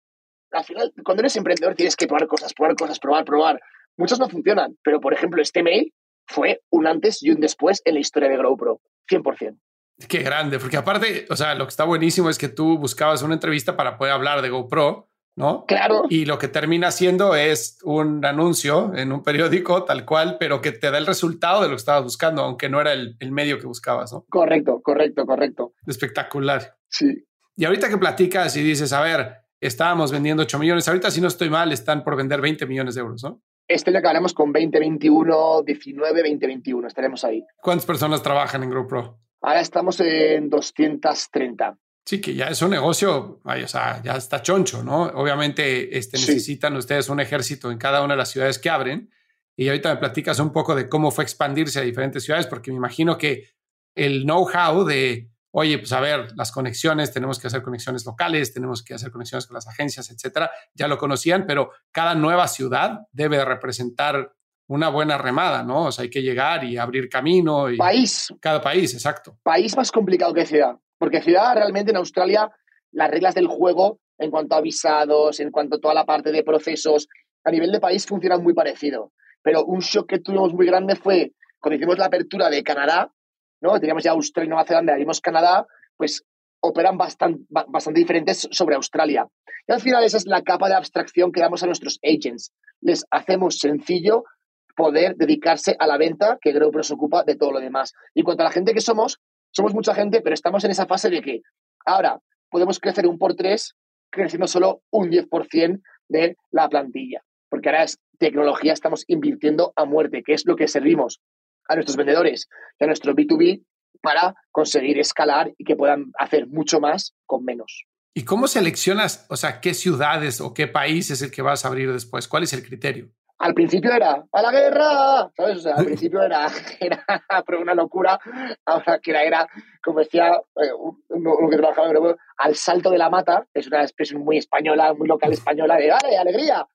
al final, cuando eres emprendedor tienes que probar cosas, probar cosas, probar, probar. Muchos no funcionan, pero por ejemplo, este mail fue un antes y un después en la historia de GrowPro, 100%. Qué grande, porque aparte, o sea, lo que está buenísimo es que tú buscabas una entrevista para poder hablar de GoPro, ¿no? Claro. Y lo que termina siendo es un anuncio en un periódico tal cual, pero que te da el resultado de lo que estabas buscando, aunque no era el, el medio que buscabas, ¿no? Correcto, correcto, correcto. Espectacular. Sí. Y ahorita que platicas y dices, a ver, estábamos vendiendo 8 millones, ahorita si no estoy mal, están por vender 20 millones de euros, ¿no? Este año acabaremos con 2021, 19, 2021, estaremos ahí. ¿Cuántas personas trabajan en GoPro? Ahora estamos en 230. Sí, que ya es un negocio, ay, o sea, ya está choncho, ¿no? Obviamente este, Sí. necesitan ustedes un ejército en cada una de las ciudades que abren. Y ahorita me platicas un poco de cómo fue expandirse a diferentes ciudades, porque me imagino que el know-how de, oye, pues a ver, las conexiones, tenemos que hacer conexiones locales, tenemos que hacer conexiones con las agencias, etcétera, ya lo conocían, pero cada nueva ciudad debe de representar una buena remada, ¿no? O sea, hay que llegar y abrir camino. Y País, Cada país, exacto. país más complicado que ciudad. Porque ciudad realmente en Australia las reglas del juego en cuanto a visados, en cuanto a toda la parte de procesos, a nivel de país funcionan muy parecido. Pero un shock que tuvimos muy grande fue cuando hicimos la apertura de Canadá, ¿no? Teníamos ya Australia y Nueva Zelanda, abrimos Canadá, pues operan bastante, bastante diferentes sobre Australia. Y al final esa es la capa de abstracción que damos a nuestros agents. Les hacemos sencillo poder dedicarse a la venta que GrowPro se ocupa de todo lo demás. Y cuanto a la gente que somos, somos mucha gente, pero estamos en esa fase de que ahora podemos crecer un por tres creciendo solo un 10% de la plantilla. Porque ahora es tecnología, estamos invirtiendo a muerte, que es lo que servimos a nuestros vendedores y a nuestro B2B para conseguir escalar y que puedan hacer mucho más con menos. ¿Y cómo seleccionas, o sea, qué ciudades o qué país es el que vas a abrir después? ¿Cuál es el criterio? Al principio era ¡a la guerra! ¿Sabes? O sea, al principio era, era pero una locura. Ahora que era, era como decía eh, uno, que trabajaba en al salto de la mata, es una expresión muy española, muy local española, de ¡vale, alegría!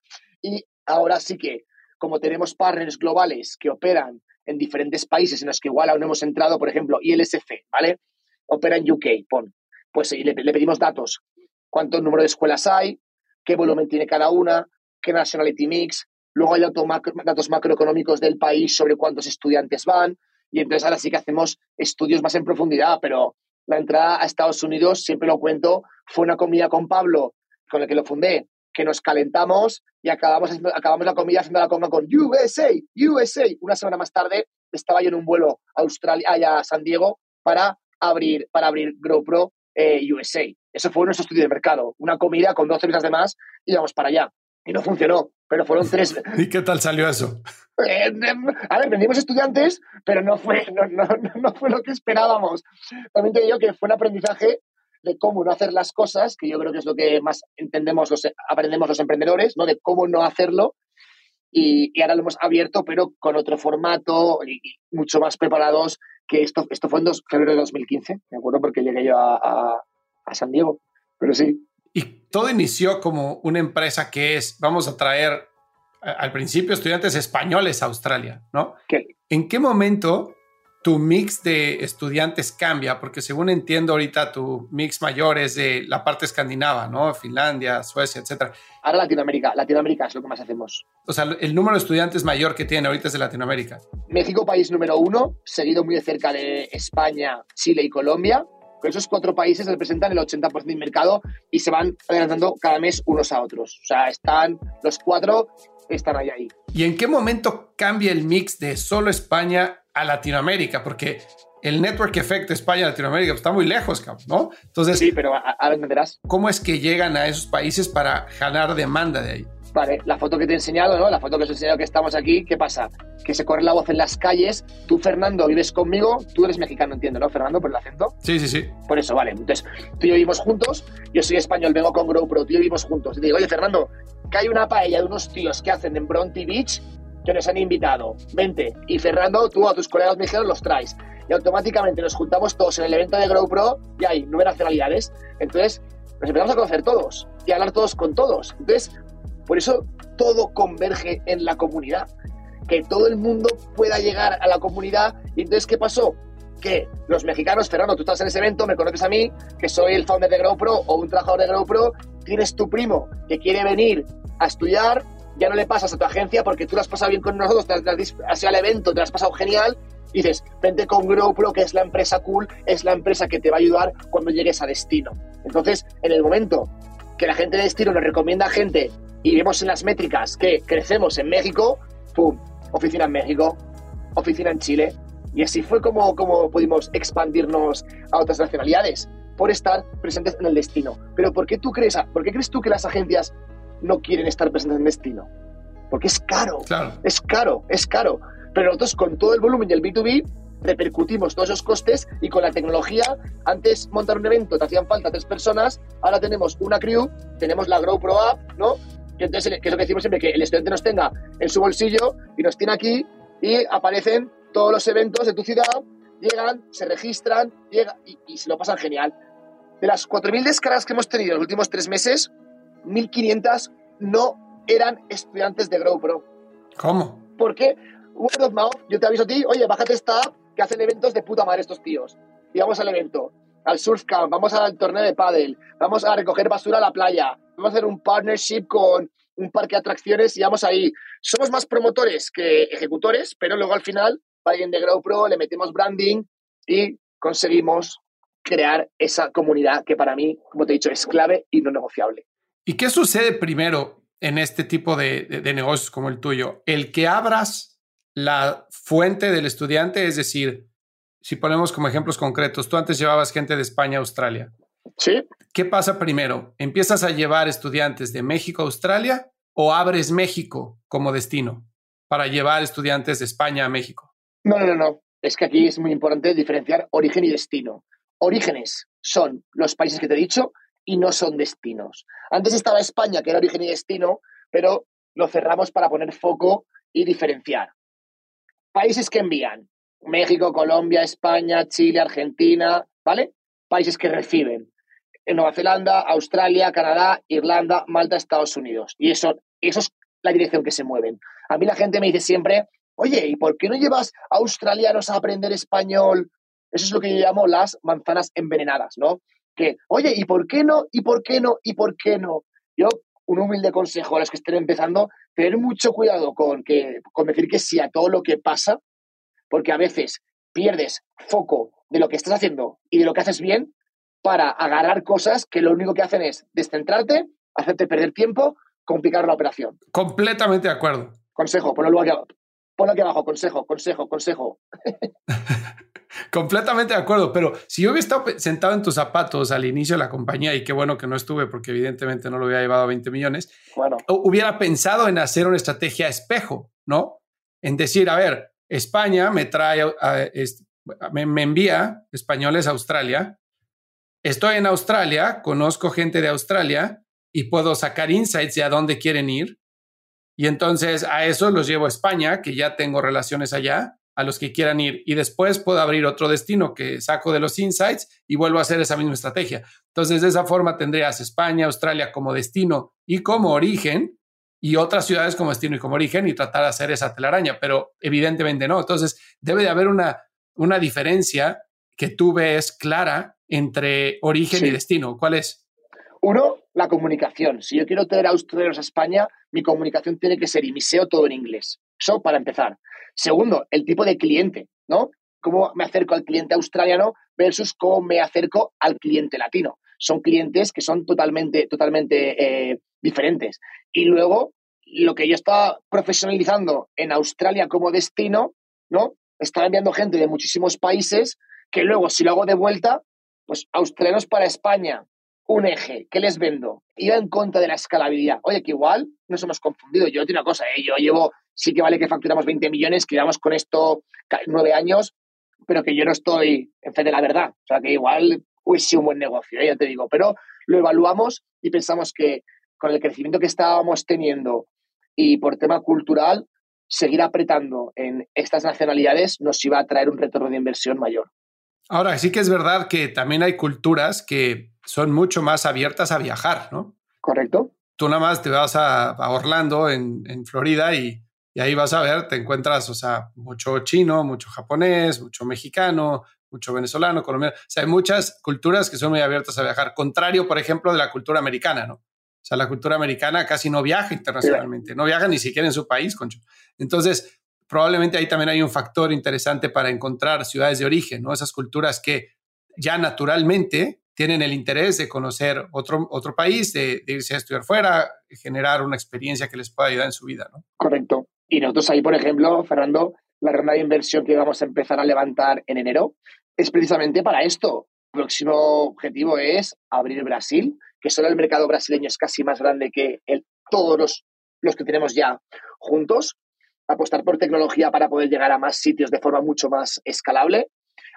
Y ahora sí que, como tenemos partners globales que operan en diferentes países en los que igual aún no hemos entrado, por ejemplo, ILSF, ¿vale? Opera en UK, pon. Pues le, le pedimos datos. ¿Cuánto número de escuelas hay? ¿Qué volumen tiene cada una? ¿Qué nationality mix? Luego hay datos, macro, datos macroeconómicos del país sobre cuántos estudiantes van. Y entonces ahora sí que hacemos estudios más en profundidad, pero la entrada a Estados Unidos, siempre lo cuento, fue una comida con Pablo, con el que lo fundé, que nos calentamos y acabamos, acabamos la comida haciendo la coma con USA, USA. Una semana más tarde estaba yo en un vuelo a Australia, a San Diego para abrir, para abrir GoPro eh, USA. Eso fue nuestro estudio de mercado. Una comida con 12 mesas de más y íbamos para allá. Y no funcionó, pero fueron tres. ¿Y qué tal salió eso? Eh, a ver, vendimos estudiantes, pero no fue, no, no, no fue lo que esperábamos. También te digo que fue un aprendizaje de cómo no hacer las cosas, que yo creo que es lo que más entendemos, los, aprendemos los emprendedores, ¿no? De cómo no hacerlo. Y, ahora lo hemos abierto, pero con otro formato y, mucho más preparados que esto. Esto fue en febrero de 2015, me acuerdo, porque llegué yo a, a San Diego. Pero sí. Y todo inició como una empresa que es, vamos a traer al principio estudiantes españoles a Australia, ¿no? ¿En qué momento tu mix de estudiantes cambia? Porque según entiendo ahorita tu mix mayor es de la parte escandinava, ¿no? Finlandia, Suecia, etcétera. Ahora Latinoamérica, Latinoamérica es lo que más hacemos. O sea, el número de estudiantes mayor que tiene ahorita es de Latinoamérica. México, país número uno, seguido muy de cerca de España, Chile y Colombia. Esos cuatro países representan el 80% del mercado y se van adelantando cada mes unos a otros. O sea, están los cuatro, están ahí, ahí. ¿Y en qué momento cambia el mix de solo España a Latinoamérica? Porque el network effect España-Latinoamérica está muy lejos, ¿no? Entonces, sí, pero a, entenderás. ¿Cómo es que llegan a esos países para jalar demanda de ahí? Vale, la foto que te he enseñado, ¿no? La foto que os he enseñado que estamos aquí, ¿qué pasa? Que se corre la voz en las calles. Tú, Fernando, vives conmigo. Tú eres mexicano, entiendo, ¿no, Fernando? Por el acento. Sí, sí, sí. Por eso, vale. Entonces, tú y yo vivimos juntos. Yo soy español, vengo con GoPro. Tú y yo vivimos juntos. Y te digo, oye, Fernando, que hay una paella de unos tíos que hacen en Bronte Beach que nos han invitado. Vente. Y Fernando, tú a tus colegas mexicanos los traes. Y automáticamente nos juntamos todos en el evento de GoPro y hay nueve nacionalidades. Entonces, nos empezamos a conocer todos y a hablar todos con todos. Entonces, por eso todo converge en la comunidad. Que todo el mundo pueda llegar a la comunidad. Y entonces, ¿qué pasó? Que los mexicanos, Fernando, tú estás en ese evento, me conoces a mí, que soy el founder de GrowPro o un trabajador de GrowPro, tienes tu primo que quiere venir a estudiar, ya no le pasas a tu agencia porque tú lo has pasado bien con nosotros, te has, ido al evento, te lo has pasado genial, dices, vente con GrowPro, que es la empresa cool, es la empresa que te va a ayudar cuando llegues a destino. Entonces, en el momento que la gente de destino nos recomienda a gente y vemos en las métricas que crecemos en México, ¡pum! Oficina en México, oficina en Chile. Y así fue como, como pudimos expandirnos a otras nacionalidades, por estar presentes en el destino. Pero ¿por qué tú crees, por qué crees tú que las agencias no quieren estar presentes en el destino? Porque es caro. Es caro, es caro. Pero nosotros con todo el volumen y el B2B repercutimos todos esos costes y con la tecnología, antes montar un evento te hacían falta tres personas, ahora tenemos una crew, tenemos la Grow Pro App, ¿no? Que entonces, que es lo que decimos siempre, que el estudiante nos tenga en su bolsillo y nos tiene aquí y aparecen todos los eventos de tu ciudad, llegan, se registran llega, y, se lo pasan genial. De las 4.000 descargas que hemos tenido en los últimos tres meses, 1.500 no eran estudiantes de Grow Pro. ¿Cómo? ¿Por qué? Word of mouth, yo te aviso a ti, oye, bájate esta app que hacen eventos de puta madre estos tíos. Y vamos al evento, al surf camp, vamos al torneo de pádel, vamos a recoger basura a la playa, vamos a hacer un partnership con un parque de atracciones y vamos ahí. Somos más promotores que ejecutores, pero luego al final, alguien de GrowPro, le metemos branding y conseguimos crear esa comunidad que para mí, como te he dicho, es clave y no negociable. ¿Y qué sucede primero en este tipo de negocios como el tuyo? El que abras la fuente del estudiante, es decir, si ponemos como ejemplos concretos, tú antes llevabas gente de España a Australia. Sí. ¿Qué pasa primero? ¿Empiezas a llevar estudiantes de México a Australia o abres México como destino para llevar estudiantes de España a México? No, no, no. Es que aquí es muy importante diferenciar origen y destino. Orígenes son los países que te he dicho y no son destinos. Antes estaba España, que era origen y destino, pero lo cerramos para poner foco y diferenciar. Países que envían. México, Colombia, España, Chile, Argentina, ¿vale? Países que reciben. En Nueva Zelanda, Australia, Canadá, Irlanda, Malta, Estados Unidos. Y eso, eso es la dirección que se mueven. A mí la gente me dice siempre, oye, ¿y por qué no llevas a australianos a aprender español? Eso es lo que yo llamo las manzanas envenenadas, ¿no? Que, oye, ¿y por qué no? ¿Y por qué no? ¿Y por qué no? Yo, un humilde consejo a los que estén empezando, tener mucho cuidado con, que, con decir que sí a todo lo que pasa, porque a veces pierdes foco de lo que estás haciendo y de lo que haces bien para agarrar cosas que lo único que hacen es descentrarte, hacerte perder tiempo, complicar la operación. Completamente de acuerdo. Consejo, ponlo aquí, ponlo aquí abajo, consejo, consejo, consejo. Completamente de acuerdo, pero si yo hubiera estado sentado en tus zapatos al inicio de la compañía, y qué bueno que no estuve porque evidentemente no lo hubiera llevado a 20 millones, bueno. hubiera pensado en hacer una estrategia espejo, ¿no? En decir, a ver, España me trae, me, envía españoles a Australia, estoy en Australia, conozco gente de Australia y puedo sacar insights de a dónde quieren ir. Y entonces a eso los llevo a España, que ya tengo relaciones allá, a los que quieran ir. Y después puedo abrir otro destino que saco de los insights y vuelvo a hacer esa misma estrategia. Entonces, de esa forma tendrías España, Australia como destino y como origen y otras ciudades como destino y como origen y tratar de hacer esa telaraña, pero evidentemente no. Entonces, debe de haber una, una diferencia que tú ves clara entre origen y destino. ¿Cuál es? Uno, la comunicación. Si yo quiero tener australianos a España, mi comunicación tiene que ser y mi SEO todo en inglés. Eso para empezar. Segundo, el tipo de cliente, ¿no? Cómo me acerco al cliente australiano versus cómo me acerco al cliente latino. Son clientes que son totalmente, totalmente eh, diferentes. Y luego, lo que yo estaba profesionalizando en Australia como destino, ¿no? Estaba enviando gente de muchísimos países que luego, si lo hago de vuelta, pues australianos para España, un eje, ¿qué les vendo? Iba en contra de la escalabilidad. Oye, que igual nos hemos confundido. Yo tengo una cosa, ¿eh? yo llevo, sí que vale que facturamos 20 millones, que llevamos con esto nueve años, pero que yo no estoy en fe de la verdad. O sea, que igual hubiese sido un buen negocio, ¿eh? ya te digo. Pero lo evaluamos y pensamos que con el crecimiento que estábamos teniendo y por tema cultural, seguir apretando en estas nacionalidades nos iba a traer un retorno de inversión mayor. Ahora, sí que es verdad que también hay culturas que son mucho más abiertas a viajar, ¿no? Correcto. Tú nada más te vas a, Orlando, en, Florida, y, ahí vas a ver, te encuentras, o sea, mucho chino, mucho japonés, mucho mexicano, mucho venezolano, colombiano. O sea, hay muchas culturas que son muy abiertas a viajar, contrario, por ejemplo, de la cultura americana, ¿no? Sea, la cultura americana casi no viaja internacionalmente, no viaja ni siquiera en su país, concho. Entonces, probablemente ahí también hay un factor interesante para encontrar ciudades de origen, ¿no? Esas culturas que ya naturalmente tienen el interés de conocer otro, otro país, de, irse a estudiar fuera, generar una experiencia que les pueda ayudar en su vida, ¿no? Correcto. Y nosotros ahí, por ejemplo, Fernando, la ronda de inversión que vamos a empezar a levantar en enero es precisamente para esto. Próximo objetivo es abrir Brasil, que solo el mercado brasileño es casi más grande que el, todos los, los que tenemos ya juntos apostar por tecnología para poder llegar a más sitios de forma mucho más escalable,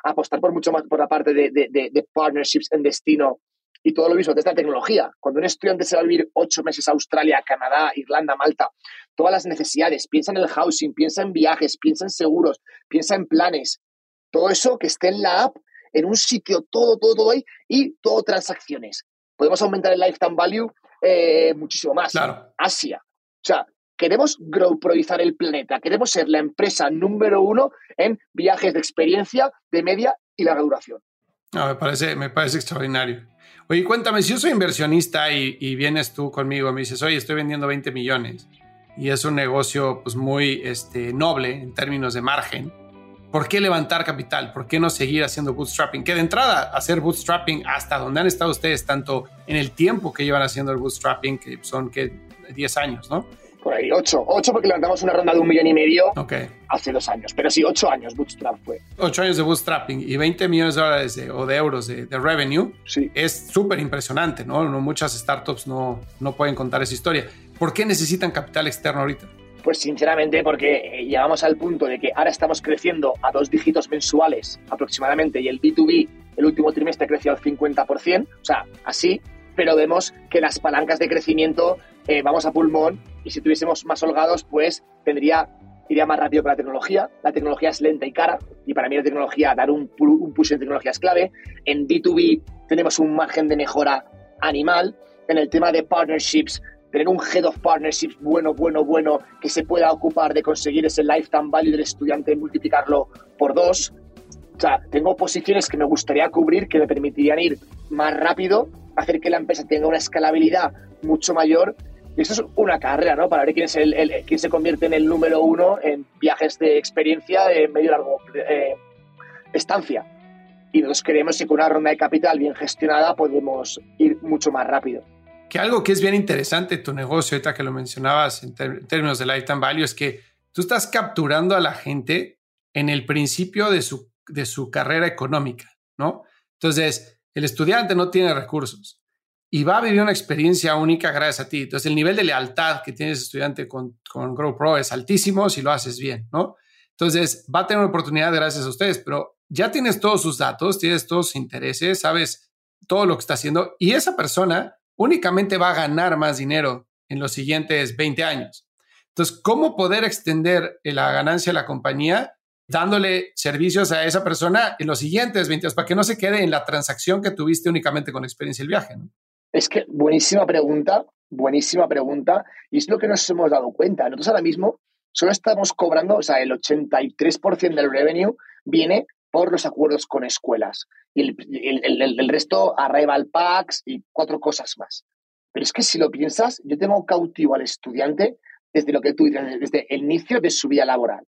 apostar por mucho más por la parte de, partnerships en destino y todo lo mismo desde la tecnología. Cuando un estudiante se va a vivir ocho meses a Australia, Canadá, Irlanda, Malta, todas las necesidades, piensa en el housing, piensa en viajes, piensa en seguros, piensa en planes, todo eso que esté en la app, en un sitio, todo, todo, todo ahí, y todo transacciones. Podemos aumentar el lifetime value eh, muchísimo más. Claro. Asia. O sea, queremos growproizar el planeta, queremos ser la empresa número uno en viajes de experiencia de media y larga duración. me, parece, me parece extraordinario. Oye, cuéntame, si yo soy inversionista y, vienes tú conmigo, me dices, oye, estoy vendiendo 20 millones y es un negocio pues, muy este, noble en términos de margen, ¿por qué levantar capital? ¿Por qué no seguir haciendo bootstrapping? Que de entrada, hacer bootstrapping hasta donde han estado ustedes, tanto en el tiempo que llevan haciendo el bootstrapping, que son que 10 años, ¿no? por ahí, ocho. Ocho porque levantamos una ronda de un millón y medio okay. hace dos años. Pero sí, ocho años bootstrap fue. Ocho años de bootstrapping y 20 millones de dólares o de euros de, revenue. Sí. Es súper impresionante, ¿no? Muchas startups no, no pueden contar esa historia. ¿Por qué necesitan capital externo ahorita? Pues sinceramente porque llegamos al punto de que ahora estamos creciendo a dos dígitos mensuales aproximadamente y el B2B el último trimestre creció al 50%, o sea, así, pero vemos que las palancas de crecimiento eh, vamos a pulmón y si tuviésemos más holgados, pues tendría, iría más rápido con la tecnología. La tecnología es lenta y cara y para mí la tecnología, dar un, un push en tecnología es clave. En B2B tenemos un margen de mejora animal. En el tema de partnerships, tener un head of partnerships bueno, bueno, bueno, que se pueda ocupar de conseguir ese lifetime value del estudiante y multiplicarlo por dos. O sea, tengo posiciones que me gustaría cubrir que me permitirían ir más rápido, hacer que la empresa tenga una escalabilidad mucho mayor y eso es una carrera, ¿no? Para ver quién, es el, quién se convierte en el número uno en viajes de experiencia de medio largo eh, estancia. Y nosotros creemos que con una ronda de capital bien gestionada podemos ir mucho más rápido. Que algo que es bien interesante tu negocio, ahorita que lo mencionabas en, términos de lifetime value, es que tú estás capturando a la gente en el principio de su, de su carrera económica, ¿no? Entonces, el estudiante no tiene recursos y va a vivir una experiencia única gracias a ti. Entonces, el nivel de lealtad que tienes estudiante con, con GrowPro es altísimo si lo haces bien, ¿no? Entonces, va a tener una oportunidad gracias a ustedes, pero ya tienes todos sus datos, tienes todos sus intereses, sabes todo lo que está haciendo y esa persona únicamente va a ganar más dinero en los siguientes 20 años. Entonces, ¿cómo poder extender la ganancia de la compañía dándole servicios a esa persona en los siguientes 20 años para que no se quede en la transacción que tuviste únicamente con experiencia el viaje? Es que buenísima pregunta, buenísima pregunta. Y es lo que nos hemos dado cuenta. Nosotros ahora mismo solo estamos cobrando, o sea, el 83% del revenue viene por los acuerdos con escuelas. Y el, resto, arrival packs y cuatro cosas más. Pero es que si lo piensas, yo tengo cautivo al estudiante desde lo que tú dices, desde el inicio de su vida laboral.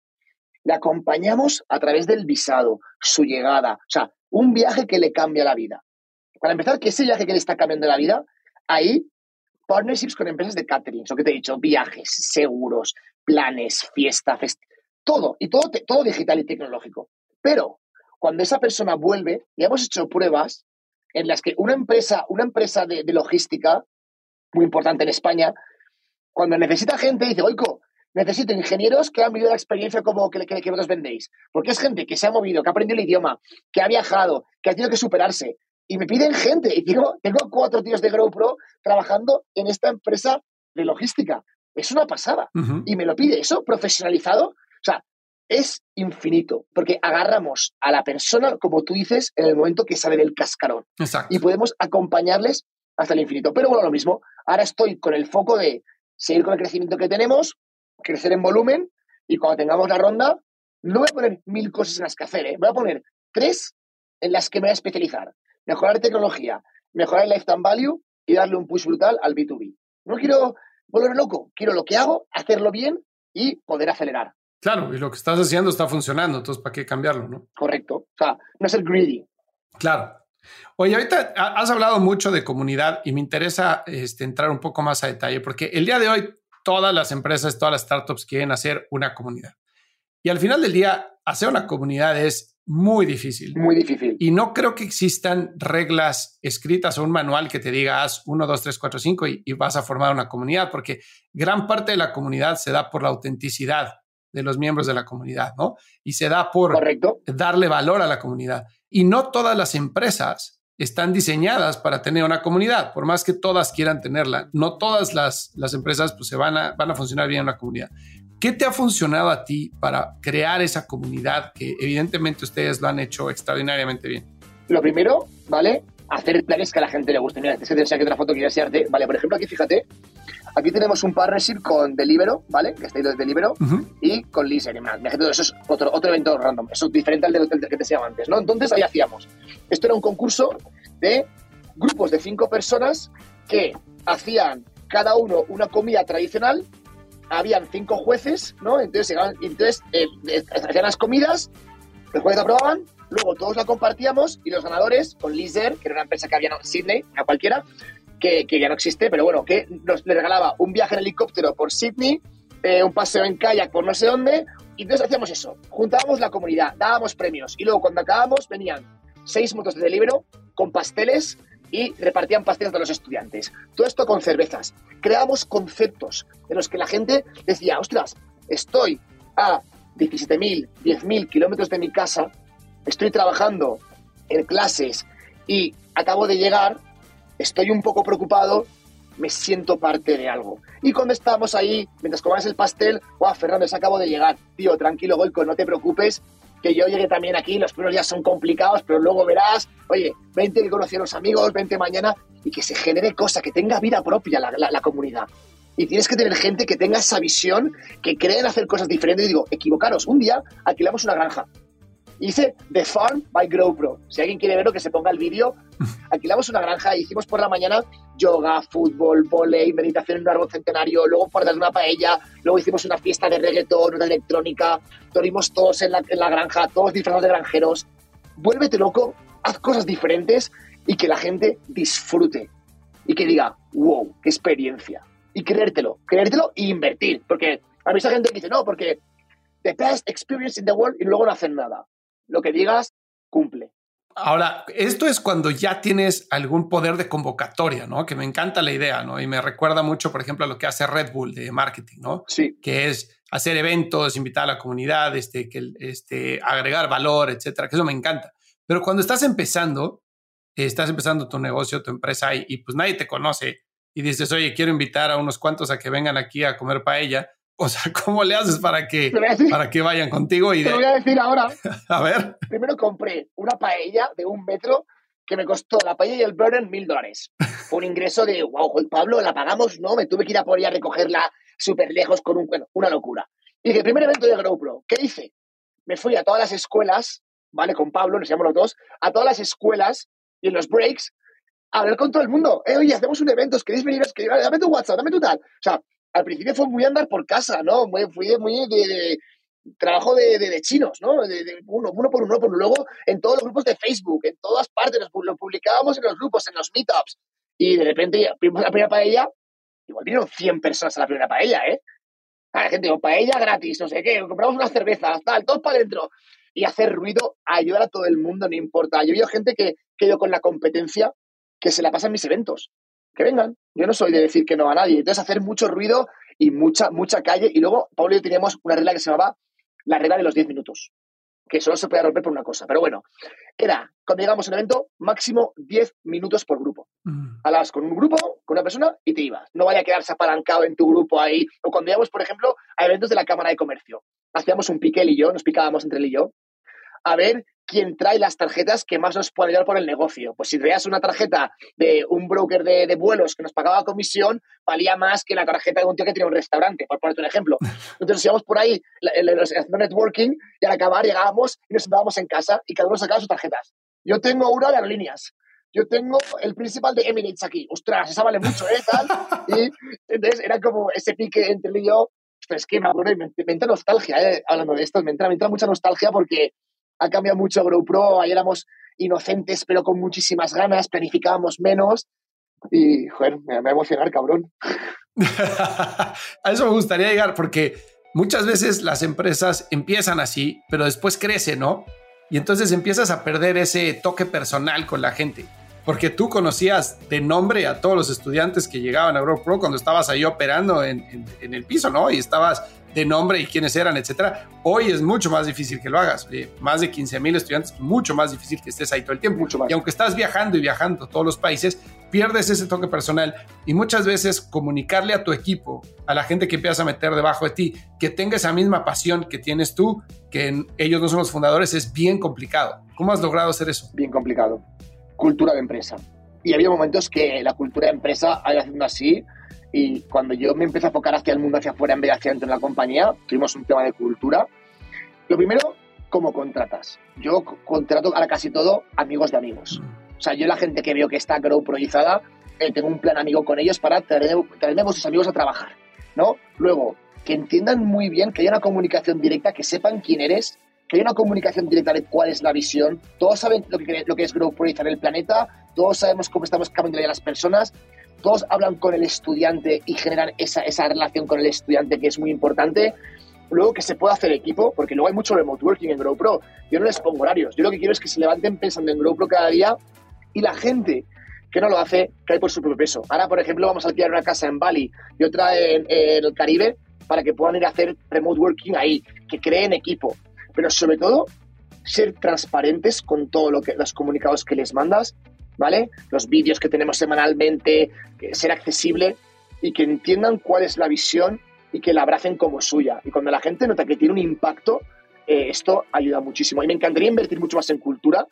Le acompañamos a través del visado, su llegada, o sea, un viaje que le cambia la vida. Para empezar, que ese viaje que le está cambiando la vida, ahí partnerships con empresas de catering, eso que te he dicho, viajes, seguros, planes, fiesta, todo, y todo, todo digital y tecnológico. Pero cuando esa persona vuelve, y hemos hecho pruebas en las que una empresa, una empresa de, logística, muy importante en España, cuando necesita gente, dice, oico, necesito ingenieros que han vivido la experiencia como que, que, que vosotros vendéis. Porque es gente que se ha movido, que ha aprendido el idioma, que ha viajado, que ha tenido que superarse. Y me piden gente. Y digo, tengo cuatro tíos de GrowPro trabajando en esta empresa de logística. Es una pasada. Y me lo pide. Eso profesionalizado. O sea, es infinito, porque agarramos a la persona, como tú dices, en el momento que sale del cascarón. Y podemos acompañarles hasta el infinito. Pero bueno, lo mismo, ahora estoy con el foco de seguir con el crecimiento que tenemos, crecer en volumen, y cuando tengamos la ronda, no voy a poner mil cosas en las que hacer, ¿eh? voy a poner tres en las que me voy a especializar. Mejorar tecnología, mejorar el lifetime value y darle un push brutal al B2B. No quiero volver loco, quiero lo que hago, hacerlo bien y poder acelerar. Claro, y lo que estás haciendo está funcionando, entonces ¿para qué cambiarlo, no? Correcto. O sea, no ser greedy. Claro. Oye, ahorita has hablado mucho de comunidad y me interesa este, entrar un poco más a detalle, porque el día de hoy todas las empresas, todas las startups quieren hacer una comunidad. Y al final del día, hacer una comunidad es muy difícil. Muy difícil. Y no creo que existan reglas escritas o un manual que te diga haz 1, 2, 3, 4, 5 y vas a formar una comunidad, porque gran parte de la comunidad se da por la autenticidad de los miembros de la comunidad, ¿no? Y se da por darle valor a la comunidad. Y no todas las empresas están diseñadas para tener una comunidad, por más que todas quieran tenerla. No todas las, las empresas pues, se van, a, van a funcionar bien en una comunidad. ¿Qué te ha funcionado a ti para crear esa comunidad que evidentemente ustedes lo han hecho extraordinariamente bien? Lo primero, ¿vale? Hacer planes que a la gente le guste. Mira, es que te que otra foto que enseñarte. Vale, por ejemplo, aquí fíjate, Aquí tenemos un partnership con Delibero, ¿vale? Que está de Delibero, y con Lizer. Eso es otro, otro evento random. Eso es diferente al del que te decía antes, ¿no? Entonces ahí hacíamos. Esto era un concurso de grupos de cinco personas que hacían cada uno una comida tradicional. Habían cinco jueces, ¿no? Entonces, entonces eh, eh, hacían las comidas, los jueces aprobaban, luego todos la compartíamos y los ganadores, con Lizer, que era una empresa que había en Sydney, a cualquiera, que, ya no existe, pero bueno, que nos le regalaba un viaje en helicóptero por Sydney, eh, un paseo en kayak por no sé dónde, y entonces hacíamos eso, juntábamos la comunidad, dábamos premios, y luego cuando acabábamos venían seis motos de libro con pasteles y repartían pasteles a los estudiantes. Todo esto con cervezas. Creamos conceptos en los que la gente decía, ostras, estoy a 17.000, 10.000 kilómetros de mi casa, estoy trabajando en clases y acabo de llegar estoy un poco preocupado, me siento parte de algo. Y cuando estábamos ahí, mientras comías el pastel, ¡guau, Fernando, se acabo de llegar! Tío, tranquilo, Goico, no te preocupes, que yo llegué también aquí, los primeros días son complicados, pero luego verás, oye, vente que conocí a los amigos, vente mañana, y que se genere cosa, que tenga vida propia la, la, comunidad. Y tienes que tener gente que tenga esa visión, que creen hacer cosas diferentes. Y digo, equivocaros, un día alquilamos una granja. Hice The Farm by GrowPro. Si alguien quiere verlo, que se ponga el vídeo. Alquilamos una granja e hicimos por la mañana yoga, fútbol, volei, meditación en un árbol centenario, luego por dar una paella, luego hicimos una fiesta de reggaetón, una electrónica, dormimos todos en la, en la granja, todos disfrazados de granjeros. Vuélvete loco, haz cosas diferentes y que la gente disfrute. Y que diga, wow, qué experiencia. Y creértelo, creértelo e invertir. Porque a mí esa gente dice, no, porque the best experience in the world y luego no hacen nada lo que digas, cumple. Ahora, esto es cuando ya tienes algún poder de convocatoria, ¿no? Que me encanta la idea, ¿no? Y me recuerda mucho, por ejemplo, a lo que hace Red Bull de marketing, ¿no? Sí. Que es hacer eventos, invitar a la comunidad, este, que, este, agregar valor, etcétera, que eso me encanta. Pero cuando estás empezando, estás empezando tu negocio, tu empresa y, y pues nadie te conoce y dices, oye, quiero invitar a unos cuantos a que vengan aquí a comer paella. O sea, ¿cómo le haces para que, para que vayan contigo? Y Te lo voy a decir ahora. a ver. Primero compré una paella de un metro que me costó la paella y el burner mil dólares. Un ingreso de, wow, Pablo, la pagamos, no, me tuve que ir a por ella a recogerla súper lejos con un, bueno, una locura. Y dije, primer evento de GoPro, ¿qué hice? Me fui a todas las escuelas, ¿vale? Con Pablo, nos llamamos los dos, a todas las escuelas y en los breaks, a hablar con todo el mundo. Eh, oye, hacemos un evento, ¿queréis venir? Dame tu WhatsApp, dame tu tal. O sea, al principio fue muy andar por casa, ¿no? Fui muy de, trabajo de, de, chinos, ¿no? De, uno, uno, por uno, por. Luego en todos los grupos de Facebook, en todas partes, lo publicábamos en los grupos, en los meetups. Y de repente, la primera paella, igual vinieron 100 personas a la primera paella, ¿eh? A la gente, paella gratis, no sé qué, compramos unas cervezas, tal, todos para adentro. Y hacer ruido, ayudar a todo el mundo, no importa. Yo visto gente que, que yo con la competencia, que se la pasa en mis eventos. Que vengan. Yo no soy de decir que no a nadie. Entonces, hacer mucho ruido y mucha, mucha calle. Y luego, Pablo y yo teníamos una regla que se llamaba la regla de los 10 minutos, que solo se podía romper por una cosa. Pero bueno, era, cuando llegamos a un evento, máximo 10 minutos por grupo. Mm. Hablabas con un grupo, con una persona y te ibas. No vaya a quedarse apalancado en tu grupo ahí. O cuando íbamos, por ejemplo, a eventos de la Cámara de Comercio. Hacíamos un pique él y yo, nos picábamos entre él y yo, a ver quién trae las tarjetas que más nos puede ayudar por el negocio. Pues si traías una tarjeta de un broker de, vuelos que nos pagaba comisión, valía más que la tarjeta de un tío que tenía un restaurante, por ponerte un ejemplo. Entonces íbamos por ahí haciendo networking y al acabar llegábamos y nos sentábamos en casa y cada uno sacaba sus tarjetas. Yo tengo una de aerolíneas. Yo tengo el principal de Emirates aquí. Ostras, esa vale mucho, ¿eh? Tal. Y entonces era como ese pique entre él y yo. Es que me acuerdo me, entra nostalgia, ¿eh? Hablando de esto, me entra, me entra mucha nostalgia porque ha cambiado mucho GoPro, ahí éramos inocentes pero con muchísimas ganas, planificábamos menos y, joder, me, va a emocionar, cabrón. a eso me gustaría llegar porque muchas veces las empresas empiezan así, pero después crecen, ¿no? Y entonces empiezas a perder ese toque personal con la gente. Porque tú conocías de nombre a todos los estudiantes que llegaban a GoPro cuando estabas ahí operando en, en el piso, ¿no? Y estabas de nombre y quiénes eran, etcétera. Hoy es mucho más difícil que lo hagas. más de 15 mil estudiantes, mucho más difícil que estés ahí todo el tiempo. Mucho más. Y aunque estás viajando y viajando a todos los países, pierdes ese toque personal y muchas veces comunicarle a tu equipo, a la gente que empiezas a meter debajo de ti, que tenga esa misma pasión que tienes tú, que ellos no son los fundadores, es bien complicado. ¿Cómo has logrado hacer eso? Bien complicado. Cultura de empresa. Y había momentos que la cultura de empresa, haciendo así, y cuando yo me empecé a enfocar hacia el mundo, hacia afuera, en vez de hacia dentro en la compañía, tuvimos un tema de cultura. Lo primero, ¿cómo contratas? Yo contrato ahora casi todo amigos de amigos. O sea, yo la gente que veo que está grow proyectada, eh, tengo un plan amigo con ellos para traerme, traerme a vuestros amigos a trabajar, ¿no? Luego, que entiendan muy bien que haya una comunicación directa, que sepan quién eres, que haya una comunicación directa de cuál es la visión. Todos saben lo que, lo que es el planeta, todos sabemos cómo estamos cambiando las personas, todos hablan con el estudiante y generan esa, esa relación con el estudiante que es muy importante. Luego que se pueda hacer equipo, porque luego hay mucho remote working en GrowPro. Yo no les pongo horarios. Yo lo que quiero es que se levanten pensando en GrowPro cada día y la gente que no lo hace cae por su propio peso. Ahora, por ejemplo, vamos a alquilar una casa en Bali y otra en, el Caribe para que puedan ir a hacer remote working ahí, que creen equipo. Pero sobre todo, ser transparentes con todo lo que los comunicados que les mandas ¿vale? Los vídeos que tenemos semanalmente, ser accesible y que entiendan cuál es la visión y que la abracen como suya. Y cuando la gente nota que tiene un impacto, eh, esto ayuda muchísimo. Y me encantaría invertir mucho más en cultura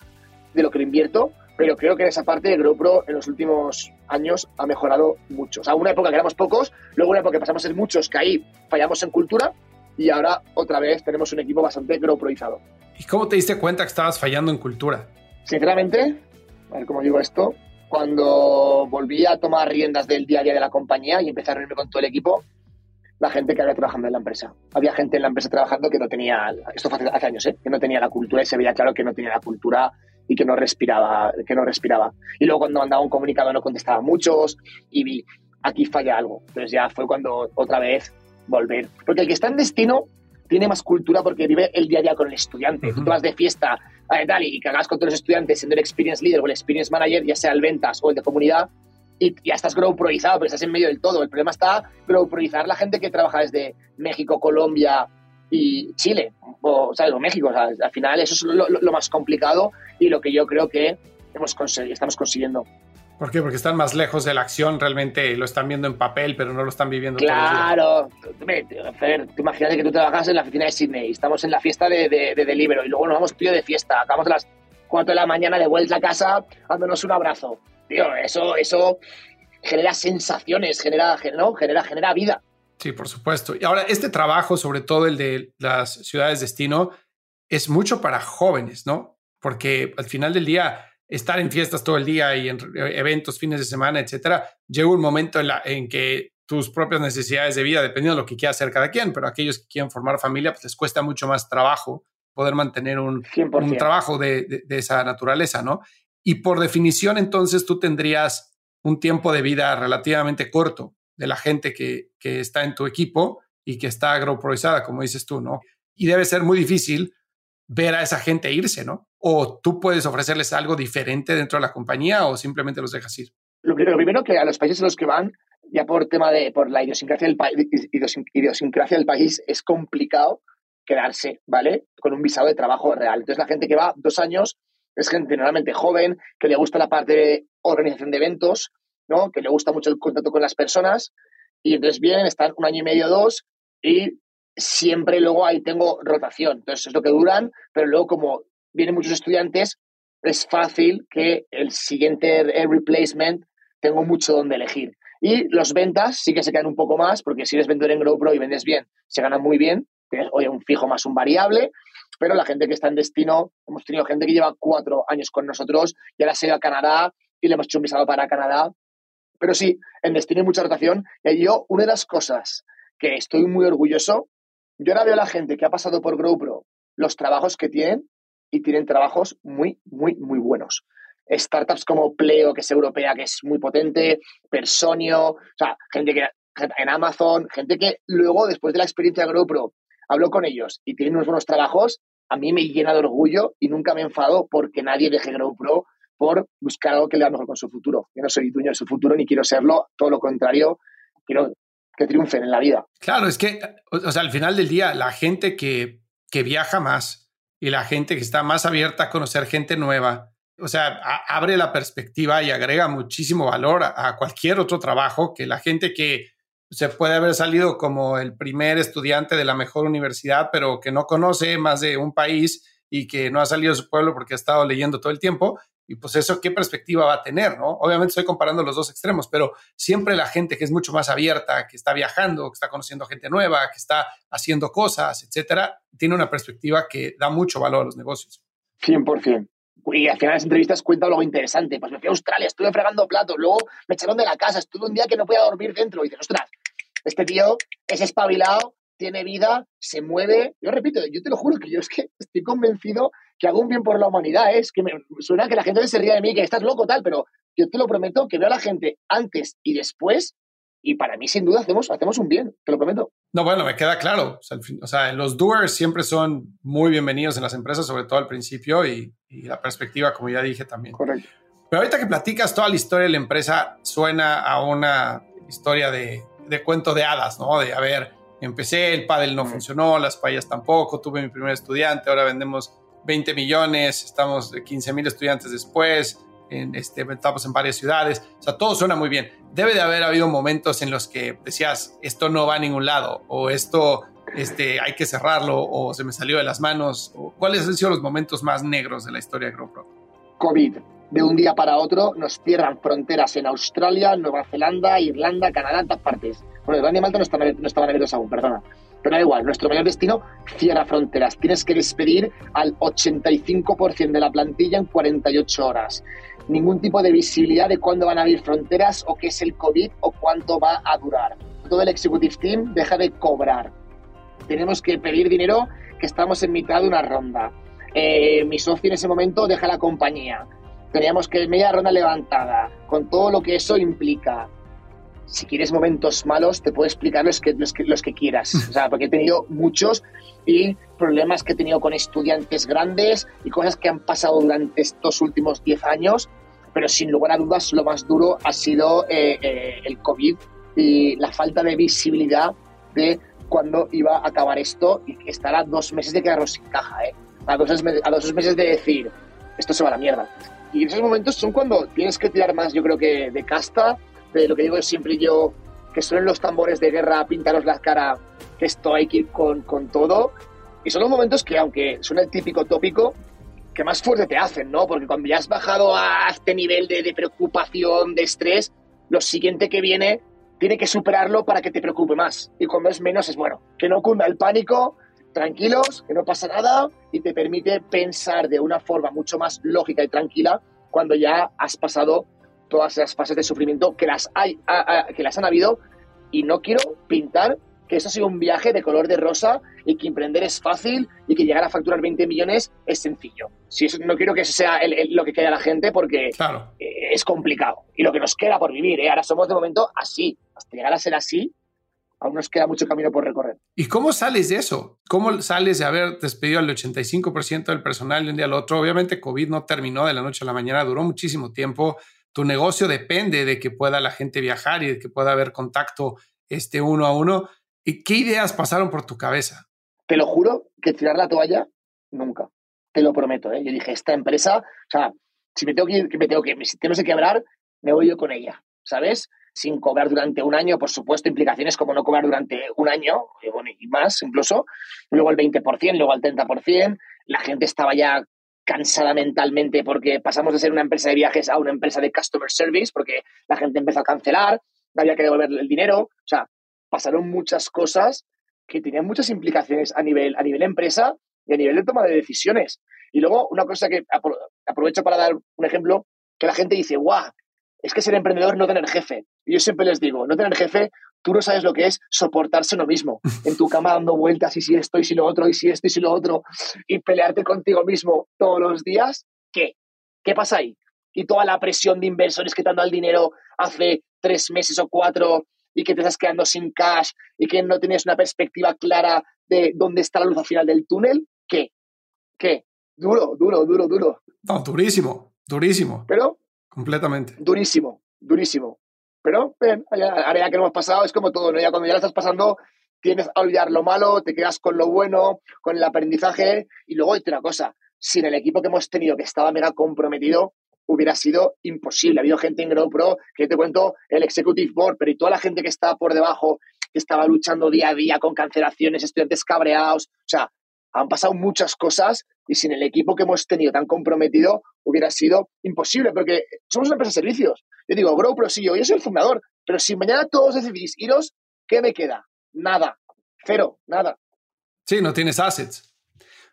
de lo que lo invierto, pero creo que en esa parte de GrowPro en los últimos años ha mejorado mucho. O sea, una época que éramos pocos, luego una época que pasamos a ser muchos, que ahí fallamos en cultura, y ahora otra vez tenemos un equipo bastante GrowProizado. ¿Y cómo te diste cuenta que estabas fallando en cultura? Sinceramente, a ver cómo digo esto, cuando volví a tomar riendas del día a día de la compañía y empecé a reunirme con todo el equipo, la gente que había trabajando en la empresa. Había gente en la empresa trabajando que no tenía, esto fue hace años, ¿eh? que no tenía la cultura y se veía claro que no tenía la cultura y que no respiraba, que no respiraba. Y luego cuando mandaba un comunicado no contestaba muchos y vi, aquí falla algo. Entonces ya fue cuando otra vez volver. Porque el que está en destino tiene más cultura porque vive el día a día con el estudiante. Tú te vas de fiesta tal, y que hagas con todos los estudiantes siendo el experience leader o el experience manager, ya sea el ventas o el de comunidad, y ya estás growproizado, pero estás en medio del todo. El problema está growproizar la gente que trabaja desde México, Colombia y Chile, o, ¿sabes? o México. al final eso es lo, más complicado y lo que yo creo que hemos estamos consiguiendo. ¿Por qué? Porque están más lejos de la acción, realmente lo están viendo en papel, pero no lo están viviendo. Claro, Fer, tú imagínate que tú trabajas en la oficina de Sydney, estamos en la fiesta de, de, de Deliveroo y luego nos vamos tío de fiesta, acabamos a las 4 de la mañana de vuelta a casa dándonos un abrazo. Tío, eso, eso genera sensaciones, genera, ¿no? genera, genera vida. Sí, por supuesto. Y ahora, este trabajo, sobre todo el de las ciudades destino, es mucho para jóvenes, ¿no? Porque al final del día estar en fiestas todo el día y en eventos, fines de semana, etcétera, llega un momento en, la, en que tus propias necesidades de vida, dependiendo de lo que quiera hacer cada quien, pero aquellos que quieren formar familia, pues les cuesta mucho más trabajo poder mantener un, un trabajo de, de, esa naturaleza, ¿no? Y por definición, entonces tú tendrías un tiempo de vida relativamente corto de la gente que, que está en tu equipo y que está agroproizada, como dices tú, ¿no? Y debe ser muy difícil ver a esa gente irse, ¿no? O tú puedes ofrecerles algo diferente dentro de la compañía o simplemente los dejas ir. Lo primero, que a los países en los que van, ya por tema de por la idiosincrasia del, país, es complicado quedarse, ¿vale? Con un visado de trabajo real. Entonces la gente que va dos años es gente normalmente joven, que le gusta la parte de organización de eventos, ¿no? Que le gusta mucho el contacto con las personas y entonces vienen, están un año y medio, dos y siempre luego ahí tengo rotación. Entonces es lo que duran, pero luego como vienen muchos estudiantes, es fácil que el siguiente replacement tengo mucho donde elegir. Y los ventas sí que se quedan un poco más, porque si eres vendedor en GrowPro y vendes bien, se ganan muy bien. Tienes, oye, un fijo más un variable, pero la gente que está en destino, hemos tenido gente que lleva cuatro años con nosotros y ahora se ha ido a Canadá y le hemos hecho un visado para Canadá. Pero sí, en destino hay mucha rotación. Y yo, una de las cosas que estoy muy orgulloso yo ahora veo a la gente que ha pasado por GrowPro los trabajos que tienen y tienen trabajos muy, muy, muy buenos. Startups como Pleo, que es europea, que es muy potente, Personio, o sea, gente que en Amazon, gente que luego, después de la experiencia de GrowPro, hablo con ellos y tienen unos buenos trabajos, a mí me llena de orgullo y nunca me enfado porque nadie deje GrowPro por buscar algo que le da mejor con su futuro. Yo no soy dueño de su futuro ni quiero serlo, todo lo contrario, quiero que triunfen en la vida. Claro, es que, o sea, al final del día, la gente que, que viaja más y la gente que está más abierta a conocer gente nueva, o sea, abre la perspectiva y agrega muchísimo valor a, cualquier otro trabajo que la gente que se puede haber salido como el primer estudiante de la mejor universidad, pero que no conoce más de un país y que no ha salido de su pueblo porque ha estado leyendo todo el tiempo, y pues eso, ¿qué perspectiva va a tener? ¿no? Obviamente estoy comparando los dos extremos, pero siempre la gente que es mucho más abierta, que está viajando, que está conociendo gente nueva, que está haciendo cosas, etcétera, tiene una perspectiva que da mucho valor a los negocios. 100%. Y al final de las entrevistas cuenta algo interesante. Pues me fui a Australia, estuve fregando platos, luego me echaron de la casa, estuve un día que no podía dormir dentro. Y dices, ostras, este tío es espabilado, tiene vida, se mueve. Yo repito, yo te lo juro que yo es que estoy convencido que hago un bien por la humanidad. ¿eh? Es que me, suena que la gente se ría de mí, que estás loco, tal, pero yo te lo prometo que veo a la gente antes y después y para mí sin duda hacemos, hacemos un bien, te lo prometo. No, bueno, me queda claro. O sea, los doers siempre son muy bienvenidos en las empresas, sobre todo al principio y, la perspectiva, como ya dije también. Correcto. Pero ahorita que platicas toda la historia de la empresa, suena a una historia de, de cuento de hadas, ¿no? De, a ver, empecé, el pádel no funcionó, las payas tampoco, tuve mi primer estudiante, ahora vendemos 20 millones, estamos de 15 mil estudiantes después, en este, estamos en varias ciudades, o sea, todo suena muy bien. Debe de haber habido momentos en los que decías, esto no va a ningún lado, o esto este, hay que cerrarlo, o se me salió de las manos. O, ¿Cuáles han sido los momentos más negros de la historia de GoPro? COVID. De un día para otro nos cierran fronteras en Australia, Nueva Zelanda, Irlanda, Canadá, en todas partes. Bueno, Irlanda y Malta no estaban, no abiertos aún, perdona. Pero da igual, nuestro mayor destino cierra fronteras. Tienes que despedir al 85% de la plantilla en 48 horas. Ningún tipo de visibilidad de cuándo van a abrir fronteras o qué es el COVID o cuánto va a durar. Todo el executive team deja de cobrar. Tenemos que pedir dinero que estamos en mitad de una ronda. Eh, mi socio en ese momento deja la compañía. Teníamos que media ronda levantada, con todo lo que eso implica si quieres momentos malos, te puedo explicar los que, los que, los que quieras. O sea, porque he tenido muchos y problemas que he tenido con estudiantes grandes y cosas que han pasado durante estos últimos 10 años. Pero sin lugar a dudas, lo más duro ha sido eh, eh, el COVID y la falta de visibilidad de cuándo iba a acabar esto y estará dos meses de quedarnos sin caja, ¿eh? A dos, a dos meses de decir, esto se va a la mierda. Y esos momentos son cuando tienes que tirar más, yo creo que de casta, de lo que digo siempre yo, que suelen los tambores de guerra, pintaros la cara, que esto hay que ir con, con todo. Y son los momentos que, aunque son el típico tópico, que más fuerte te hacen, ¿no? Porque cuando ya has bajado a este nivel de, de preocupación, de estrés, lo siguiente que viene tiene que superarlo para que te preocupe más. Y cuando es menos es bueno. Que no cunda el pánico, tranquilos, que no pasa nada y te permite pensar de una forma mucho más lógica y tranquila cuando ya has pasado todas esas fases de sufrimiento que las, hay, que las han habido y no quiero pintar que eso ha sido un viaje de color de rosa y que emprender es fácil y que llegar a facturar 20 millones es sencillo. Si eso, no quiero que eso sea lo que quede a la gente porque eh, es complicado. Y lo que nos queda por vivir, ¿eh? ahora somos de momento así. Hasta llegar a ser así, aún nos queda mucho camino por recorrer. ¿Y cómo sales de eso? ¿Cómo sales de haber despedido al 85% del personal de un día al otro? Obviamente COVID no terminó de la noche a la mañana, duró muchísimo tiempo. Tu negocio depende de que pueda la gente viajar y de que pueda haber contacto este uno a uno. ¿Y qué ideas pasaron por tu cabeza? Te lo juro que tirar la toalla, nunca. Te lo prometo. ¿eh? Yo dije, esta empresa, o sea, si me tengo que, ir, que me tengo que, si tengo que quebrar, me voy yo con ella, ¿sabes? Sin cobrar durante un año, por supuesto, implicaciones como no cobrar durante un año, y más incluso, luego el 20%, luego el 30%, la gente estaba ya cansada mentalmente porque pasamos de ser una empresa de viajes a una empresa de customer service, porque la gente empezó a cancelar, había que devolver el dinero, o sea, pasaron muchas cosas que tenían muchas implicaciones a nivel, a nivel empresa y a nivel de toma de decisiones. Y luego, una cosa que aprovecho para dar un ejemplo, que la gente dice, guau, es que ser emprendedor no tener jefe. Y yo siempre les digo, no tener jefe, tú no sabes lo que es soportarse lo mismo, en tu cama dando vueltas y si esto y si lo otro y si esto y si lo otro, y pelearte contigo mismo todos los días, ¿qué? ¿Qué pasa ahí? Y toda la presión de inversores que te han dado el dinero hace tres meses o cuatro y que te estás quedando sin cash y que no tienes una perspectiva clara de dónde está la luz al final del túnel, ¿qué? ¿Qué? Duro, duro, duro, duro. No, durísimo, durísimo. Pero Completamente. Durísimo, durísimo. Pero, ven, ahora ya que lo hemos pasado, es como todo, ¿no? Ya cuando ya lo estás pasando, tienes a olvidar lo malo, te quedas con lo bueno, con el aprendizaje. Y luego, hay una cosa, sin el equipo que hemos tenido, que estaba mega comprometido, hubiera sido imposible. Ha habido gente en GrowPro, que te cuento, el Executive Board, pero y toda la gente que estaba por debajo, que estaba luchando día a día con cancelaciones, estudiantes cabreados. O sea, han pasado muchas cosas y sin el equipo que hemos tenido tan comprometido hubiera sido imposible, porque somos una empresa de servicios. Yo digo, GrowPro, sí, yo, yo soy el fundador, pero si mañana todos decidís iros, ¿qué me queda? Nada, cero, nada. Sí, no tienes assets.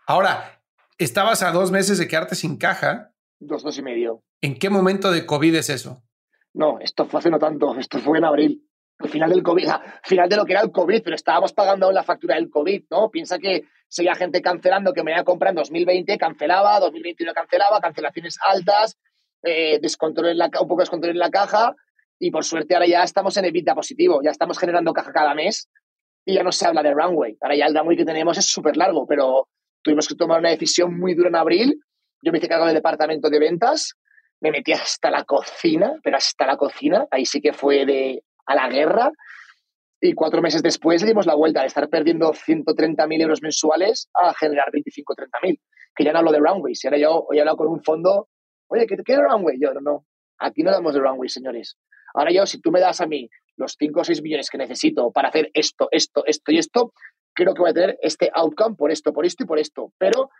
Ahora, estabas a dos meses de quedarte sin caja. Dos, dos y medio. ¿En qué momento de COVID es eso? No, esto fue hace no tanto, esto fue en abril al final del COVID, al final de lo que era el COVID, pero estábamos pagando la factura del COVID, ¿no? Piensa que seguía gente cancelando que me iba a comprar en 2020, cancelaba, 2021 cancelaba, cancelaciones altas, eh, descontrol en la, un poco de descontrol en la caja y por suerte ahora ya estamos en EBITDA positivo, ya estamos generando caja cada mes y ya no se habla de runway. Ahora ya el runway que tenemos es súper largo, pero tuvimos que tomar una decisión muy dura en abril. Yo me hice cargo del departamento de ventas, me metí hasta la cocina, pero hasta la cocina, ahí sí que fue de a la guerra y cuatro meses después le dimos la vuelta de estar perdiendo 130.000 euros mensuales a generar 25 30.000. Que ya no hablo de runways. Y ahora yo hoy he hablado con un fondo, oye, ¿qué, qué runway? Yo, no, no, aquí no damos de runway, señores. Ahora yo, si tú me das a mí los 5 o 6 millones que necesito para hacer esto, esto, esto y esto, creo que voy a tener este outcome por esto, por esto y por esto. Pero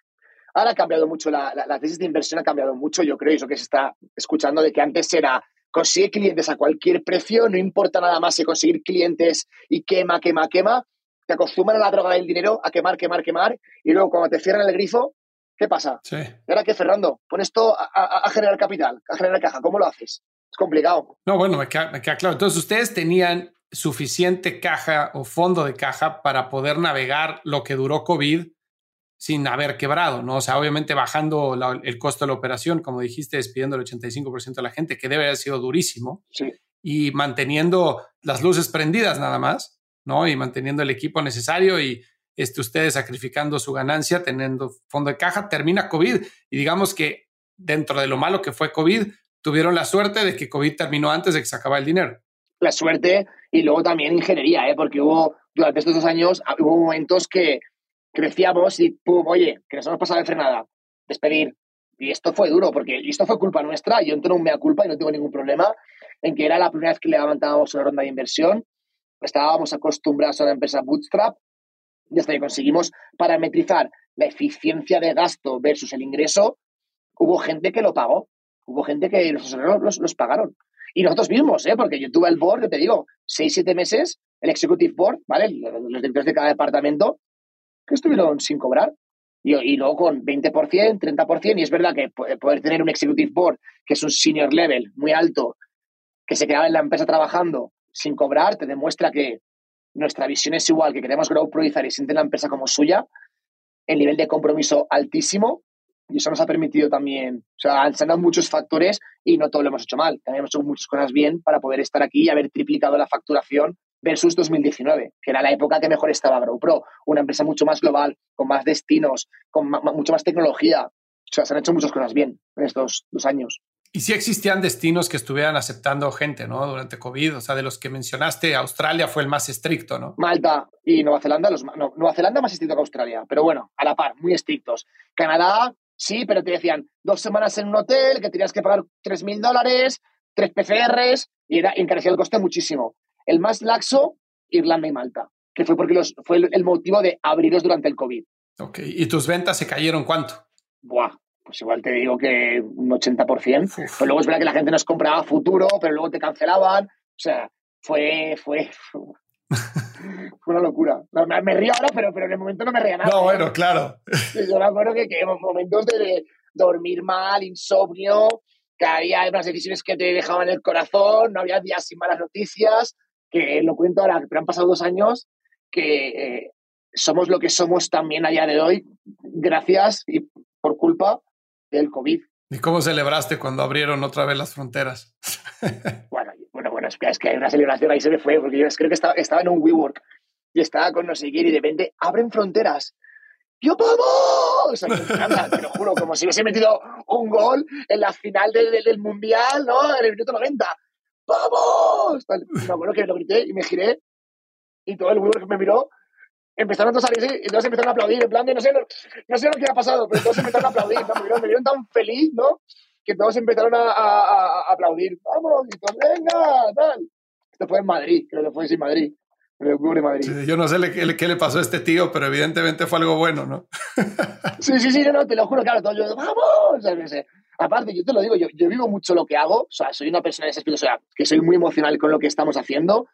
ahora ha cambiado mucho, la, la, tesis de inversión ha cambiado mucho, yo creo, y eso que se está escuchando, de que antes era consigue clientes a cualquier precio, no importa nada más que conseguir clientes y quema, quema, quema, te acostumbran a la droga del dinero, a quemar, quemar, quemar, y luego cuando te cierran el grifo, ¿qué pasa? Sí. ¿Y ahora qué, Fernando? Pon esto a, generar capital, a generar caja, ¿cómo lo haces? Es complicado. No, bueno, me queda, me queda claro. Entonces, ustedes tenían suficiente caja o fondo de caja para poder navegar lo que duró COVID sin haber quebrado, ¿no? O sea, obviamente bajando el costo de la operación, como dijiste, despidiendo el 85% de la gente, que debe haber sido durísimo, sí. y manteniendo las luces prendidas nada más, ¿no? Y manteniendo el equipo necesario y este, ustedes sacrificando su ganancia, teniendo fondo de caja, termina COVID y digamos que dentro de lo malo que fue COVID, tuvieron la suerte de que COVID terminó antes de que se acabara el dinero. La suerte y luego también ingeniería, ¿eh? porque hubo, durante estos dos años, hubo momentos que crecíamos y pum, oye, que nos hemos pasado de frenada, despedir, y esto fue duro, porque esto fue culpa nuestra, yo entro en mea culpa y no tengo ningún problema, en que era la primera vez que levantábamos una ronda de inversión, estábamos acostumbrados a la empresa Bootstrap, y hasta que conseguimos parametrizar la eficiencia de gasto versus el ingreso, hubo gente que lo pagó, hubo gente que los los, los pagaron. Y nosotros mismos, ¿eh? porque yo tuve el board, te digo, seis, siete meses, el executive board, ¿vale? Los directores de cada departamento, que estuvieron sin cobrar. Y, luego con 20%, 30%, y es verdad que poder tener un executive board, que es un senior level muy alto, que se quedaba en la empresa trabajando sin cobrar, te demuestra que nuestra visión es igual, que queremos grow, priorizar y sienten la empresa como suya, el nivel de compromiso altísimo, y eso nos ha permitido también, o sea, han dado muchos factores y no todo lo hemos hecho mal, también hemos hecho muchas cosas bien para poder estar aquí y haber triplicado la facturación versus 2019, que era la época que mejor estaba GrowPro, una empresa mucho más global, con más destinos, con mucho más tecnología. O sea, se han hecho muchas cosas bien en estos dos años. Y sí existían destinos que estuvieran aceptando gente, ¿no? Durante COVID, o sea, de los que mencionaste, Australia fue el más estricto, ¿no? Malta y Nueva Zelanda, los, no, Nueva Zelanda más estricto que Australia, pero bueno, a la par, muy estrictos. Canadá, sí, pero te decían dos semanas en un hotel, que tenías que pagar 3.000 dólares, tres PCRs, y era, encarecía el coste muchísimo. El más laxo, Irlanda y Malta, que fue porque los, fue el, motivo de abrirlos durante el COVID. Ok, ¿y tus ventas se cayeron cuánto? Buah, pues igual te digo que un 80%. Pero luego es verdad que la gente nos compraba futuro, pero luego te cancelaban. O sea, fue, fue, fue una locura. Me, río ahora, pero, pero en el momento no me reía nada. No, bueno, claro. Yo me acuerdo que, que momentos de dormir mal, insomnio, que había unas decisiones que te dejaban el corazón, no había días sin malas noticias, que lo cuento ahora, pero han pasado dos años, que eh, somos lo que somos también a día de hoy, gracias y por culpa del COVID. ¿Y cómo celebraste cuando abrieron otra vez las fronteras? bueno, bueno, bueno, es que, es que hay una celebración ahí se me fue, porque yo creo que estaba, estaba en un WeWork y estaba con no sé quién y de repente abren fronteras. ¡Yo vamos! O sea, te lo juro, como si hubiese metido un gol en la final del, del Mundial, ¿no? En el minuto 90. ¡Vamos! Me acuerdo que lo grité y me giré y todo el WeWork me miró empezaron a salir y todos empezaron a aplaudir, en plan de no sé, no, sé lo que ha pasado, pero todos empezaron a aplaudir, ¿no? me, vieron, tan feliz, ¿no? Que todos empezaron a, a, aplaudir, vamos, y venga, tal. Esto fue en Madrid, creo que fue en Madrid. El de Madrid. yo no sé qué, qué, le pasó a este tío, pero evidentemente fue algo bueno, ¿no? sí, sí, sí, no, te lo juro, claro, todos yo, vamos, Aparte, yo te lo digo, yo, yo vivo mucho lo que hago, o sea, soy una persona de ese espíritu, o sea, que soy muy emocional con lo que estamos haciendo,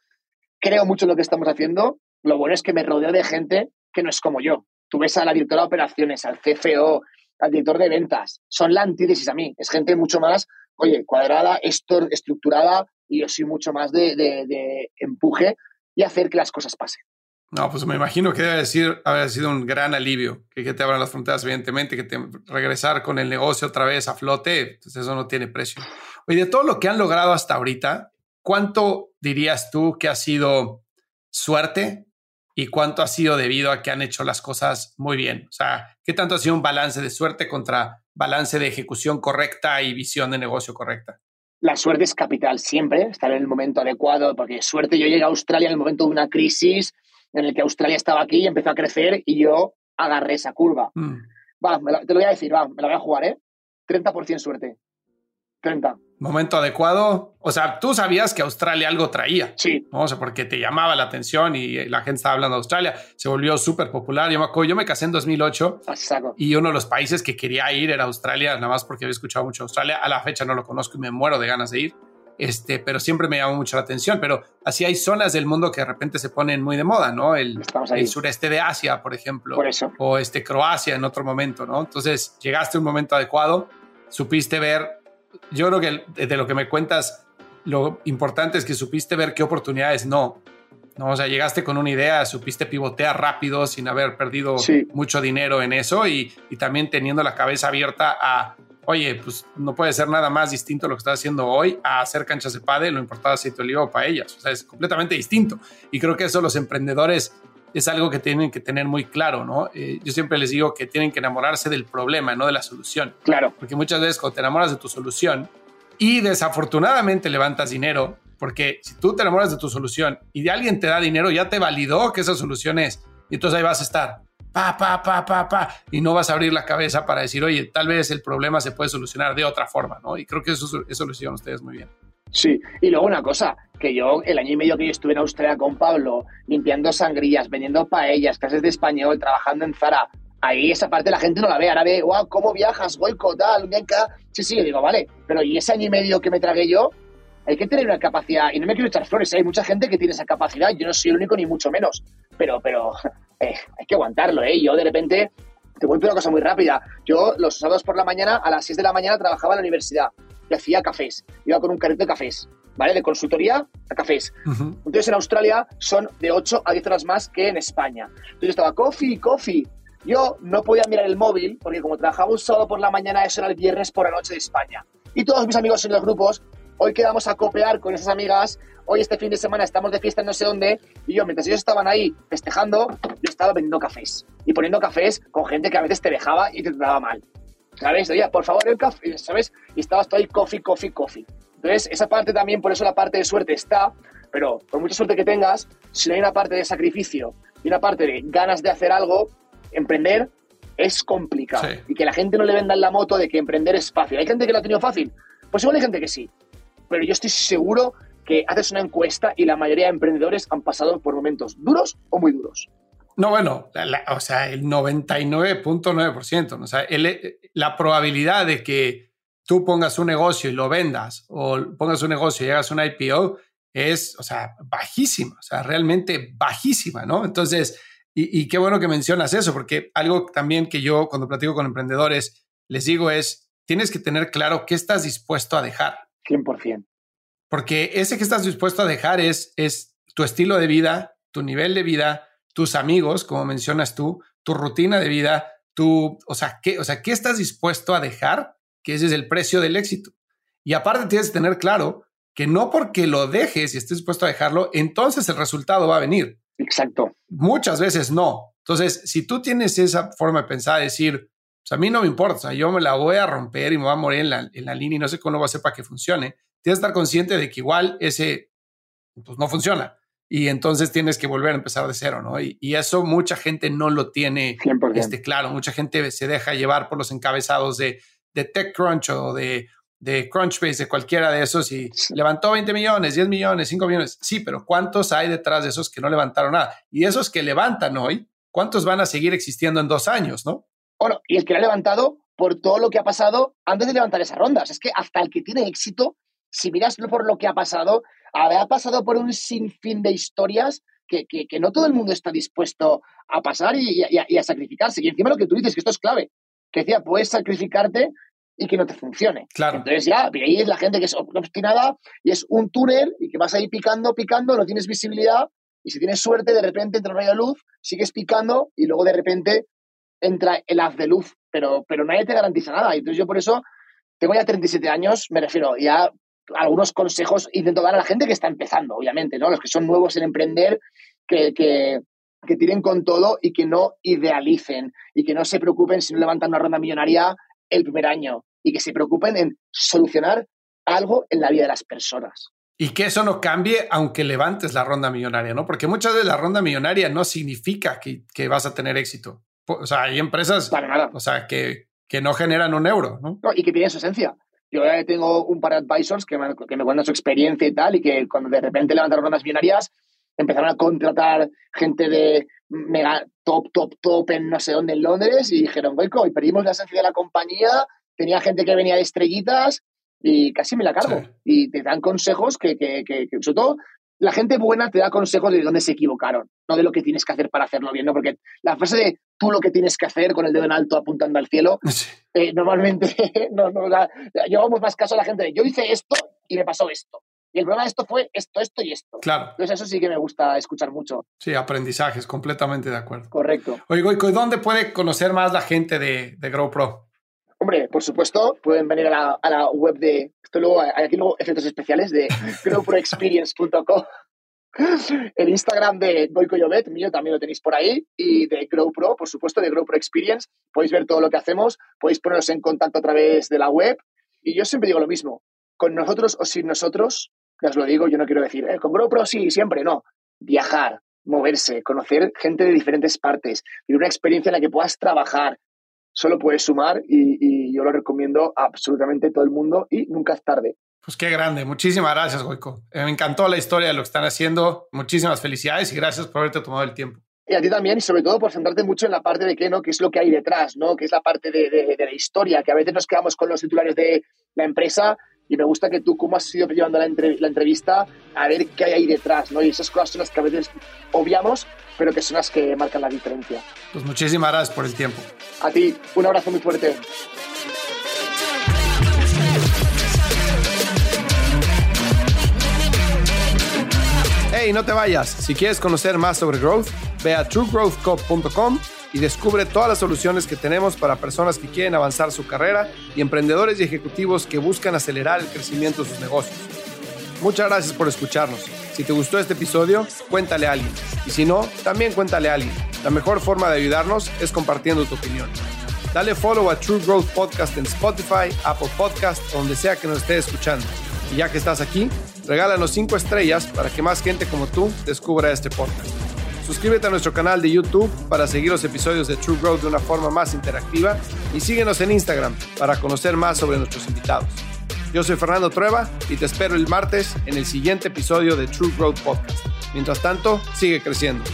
creo mucho en lo que estamos haciendo lo bueno es que me rodeo de gente que no es como yo. Tú ves a la directora de operaciones, al CFO, al director de ventas. Son la antítesis a mí. Es gente mucho más, oye, cuadrada, estructurada y yo soy mucho más de, empuje y hacer que las cosas pasen. No, pues me imagino que debe decir, haber sido un gran alivio que, te abran las fronteras, evidentemente, que te regresar con el negocio otra vez a flote, pues eso no tiene precio. Oye, de todo lo que han logrado hasta ahorita, ¿cuánto dirías tú que ha sido suerte y cuánto ha sido debido a que han hecho las cosas muy bien. O sea, ¿qué tanto ha sido un balance de suerte contra balance de ejecución correcta y visión de negocio correcta? La suerte es capital siempre, estar en el momento adecuado, porque suerte yo llegué a Australia en el momento de una crisis en el que Australia estaba aquí y empezó a crecer y yo agarré esa curva. Mm. Va, te lo voy a decir, va, me la voy a jugar, ¿eh? 30% suerte. 30 momento adecuado. O sea, tú sabías que Australia algo traía. Sí. ¿no? O sea, porque te llamaba la atención y la gente estaba hablando de Australia. Se volvió súper popular. Yo me acuerdo, yo me casé en 2008 y uno de los países que quería ir era Australia, nada más porque había escuchado mucho Australia. A la fecha no lo conozco y me muero de ganas de ir. Este, pero siempre me llamó mucho la atención. Pero así hay zonas del mundo que de repente se ponen muy de moda, ¿no? El, el sureste de Asia, por ejemplo. Por eso. O este, Croacia en otro momento, ¿no? Entonces llegaste a un momento adecuado, supiste ver yo creo que de lo que me cuentas, lo importante es que supiste ver qué oportunidades no. ¿no? O sea, llegaste con una idea, supiste pivotear rápido sin haber perdido mucho dinero en eso y, también teniendo la cabeza abierta a, oye, pues no puede ser nada más distinto lo que estás haciendo hoy a hacer canchas de pádel, lo importaba aceite de oliva para ellas. O sea, es completamente distinto. Y creo que eso los emprendedores es algo que tienen que tener muy claro, ¿no? Eh, yo siempre les digo que tienen que enamorarse del problema, no de la solución. Claro. Porque muchas veces cuando te enamoras de tu solución y desafortunadamente levantas dinero, porque si tú te enamoras de tu solución y de alguien te da dinero, ya te validó que esa solución es, y entonces ahí vas a estar. pa, pa, pa, pa, pa, y no vas a abrir la cabeza para decir, oye, tal vez el problema se puede solucionar de otra forma, ¿no? Y creo que eso, eso lo hicieron ustedes muy bien. Sí, y luego una cosa, que yo el año y medio que yo estuve en Australia con Pablo, limpiando sangrías, vendiendo paellas, clases de español, trabajando en Zara, ahí esa parte la gente no la ve, ahora ve, wow, ¿cómo viajas, Goico, tal, Bianca? Sí, sí, yo digo, vale, pero ¿y ese año y medio que me tragué yo? Hay que tener una capacidad, y no me quiero echar flores, ¿eh? hay mucha gente que tiene esa capacidad, yo no soy el único ni mucho menos, pero, pero eh, hay que aguantarlo, ¿eh? Yo de repente, te cuento una cosa muy rápida, yo los sábados por la mañana, a las 6 de la mañana trabajaba en la universidad hacía cafés, iba con un carrito de cafés, ¿vale? De consultoría a cafés. Entonces en Australia son de 8 a 10 horas más que en España. Entonces yo estaba, coffee, coffee, yo no podía mirar el móvil porque como trabajaba un sábado por la mañana, eso era el viernes por la noche de España. Y todos mis amigos en los grupos, hoy quedamos a copiar con esas amigas, hoy este fin de semana estamos de fiesta en no sé dónde, y yo, mientras ellos estaban ahí festejando, yo estaba vendiendo cafés. Y poniendo cafés con gente que a veces te dejaba y te trataba mal. ¿Sabes? Oye, por favor, el café, ¿sabes? Y estabas todo ahí, coffee, coffee, coffee. Entonces, esa parte también, por eso la parte de suerte está, pero por mucha suerte que tengas, si no hay una parte de sacrificio y una parte de ganas de hacer algo, emprender es complicado. Y que la gente no le venda la moto de que emprender es fácil. ¿Hay gente que lo ha tenido fácil? Pues igual hay gente que sí. Pero yo estoy seguro que haces una encuesta y la mayoría de emprendedores han pasado por momentos duros o muy duros. No, bueno, o sea, el 99.9%. O sea, la probabilidad de que tú pongas un negocio y lo vendas o pongas un negocio y hagas una IPO es, o sea, bajísima, o sea, realmente bajísima, ¿no? Entonces, y, qué bueno que mencionas eso, porque algo también que yo cuando platico con emprendedores les digo es, tienes que tener claro qué estás dispuesto a dejar. 100%. Porque ese que estás dispuesto a dejar es, es tu estilo de vida, tu nivel de vida, tus amigos, como mencionas tú, tu rutina de vida, tu, o sea, ¿qué, o sea, ¿qué estás dispuesto a dejar? Que ese es el precio del éxito. Y aparte tienes que tener claro que no porque lo dejes y estés dispuesto a dejarlo, entonces el resultado va a venir. Exacto. Muchas veces no. Entonces, si tú tienes esa forma de pensar, decir, pues a mí no me importa, yo me la voy a romper y me voy a morir en la, en la línea y no sé cómo lo voy a hacer para que funcione, tienes que estar consciente de que igual ese pues, no funciona. Y entonces tienes que volver a empezar de cero, ¿no? Y, eso mucha gente no lo tiene este, claro. Mucha gente se deja llevar por los encabezados de, de TechCrunch o de, de Crunchbase, de cualquiera de esos, y levantó 20 millones, 10 millones, 5 millones. Sí, pero ¿cuántos hay detrás de esos que no levantaron nada? Y esos que levantan hoy, ¿cuántos van a seguir existiendo en dos años, no? Bueno, y el que lo ha levantado por todo lo que ha pasado antes de levantar esas rondas. Es que hasta el que tiene éxito, si miras por lo que ha pasado, ha pasado por un sinfín de historias que, que, no todo el mundo está dispuesto a pasar y, y, a, sacrificarse. Y encima lo que tú dices, que esto es clave, que decía, puedes sacrificarte y que no te funcione. Claro. Entonces ya, ahí es la gente que es obstinada y es un túnel y que vas ahí picando, picando, no tienes visibilidad y si tienes suerte, de repente entra un rayo de luz, sigues picando y luego de repente entra el haz de luz, pero, pero nadie te garantiza nada. Entonces yo por eso tengo ya 37 años, me refiero, ya algunos consejos intento dar a la gente que está empezando, obviamente, ¿no? Los que son nuevos en emprender, que, que, que tiren con todo y que no idealicen y que no se preocupen si no levantan una ronda millonaria el primer año y que se preocupen en solucionar algo en la vida de las personas. Y que eso no cambie aunque levantes la ronda millonaria, ¿no? Porque muchas veces la ronda millonaria no significa que, que vas a tener éxito. O sea, hay empresas O sea, que, que no generan un euro, ¿no? Y que tienen su esencia. Yo tengo un par de advisors que me, que me cuentan su experiencia y tal, y que cuando de repente levantaron rondas millonarias, empezaron a contratar gente de mega top, top, top en no sé dónde en Londres y dijeron, Goico, y perdimos la esencia de la compañía tenía gente que venía de estrellitas y casi me la cargo. Y te dan consejos que, que, que, sobre todo, la gente buena te da consejos de dónde se equivocaron, no de lo que tienes que hacer para hacerlo bien, ¿no? Porque la frase de tú lo que tienes que hacer con el dedo en alto apuntando al cielo, eh, normalmente no, no, llevamos más caso a la gente de yo hice esto y me pasó esto. Y el problema de esto fue esto, esto y esto. Claro. Entonces eso sí que me gusta escuchar mucho. Sí, aprendizajes, completamente de acuerdo. Correcto. Oigo, ¿y dónde puede conocer más la gente de, de GrowPro? Hombre, por supuesto, pueden venir a la, a la web de. Esto luego, hay aquí luego efectos especiales de growproexperience.com. El Instagram de Goico Llobet, mío también lo tenéis por ahí, y de GrowPro, por supuesto, de GrowPro Experience. Podéis ver todo lo que hacemos, podéis poneros en contacto a través de la web. Y yo siempre digo lo mismo, con nosotros o sin nosotros, ya os lo digo, yo no quiero decir, eh, con GrowPro sí, siempre, no. Viajar, moverse, conocer gente de diferentes partes, y una experiencia en la que puedas trabajar. Solo puedes sumar y, yo lo recomiendo a absolutamente todo el mundo y nunca es tarde. Pues qué grande. Muchísimas gracias, Goico. Eh, me encantó la historia de lo que están haciendo. Muchísimas felicidades y gracias por haberte tomado el tiempo. Y a ti también, y sobre todo por centrarte mucho en la parte de qué, ¿no? qué es lo que hay detrás, ¿no? qué es la parte de, de, la historia, que a veces nos quedamos con los titulares de la empresa y me gusta que tú, cómo has ido llevando la, la entrevista, a ver qué hay ahí detrás, ¿no? Y esas cosas son las que a veces obviamos, pero que son las que marcan la diferencia. Pues muchísimas gracias por el tiempo. A ti, un abrazo muy fuerte. Hey, no te vayas. Si quieres conocer más sobre growth, ve a truegrowthco.com y descubre todas las soluciones que tenemos para personas que quieren avanzar su carrera y emprendedores y ejecutivos que buscan acelerar el crecimiento de sus negocios. Muchas gracias por escucharnos. Si te gustó este episodio, cuéntale a alguien. Y si no, también cuéntale a alguien. La mejor forma de ayudarnos es compartiendo tu opinión. Dale follow a True Growth Podcast en Spotify, Apple Podcast donde sea que nos estés escuchando. Y ya que estás aquí, regálanos 5 estrellas para que más gente como tú descubra este podcast. Suscríbete a nuestro canal de YouTube para seguir los episodios de True Growth de una forma más interactiva y síguenos en Instagram para conocer más sobre nuestros invitados. Yo soy Fernando Trueba y te espero el martes en el siguiente episodio de True Growth Podcast. Mientras tanto, sigue creciendo.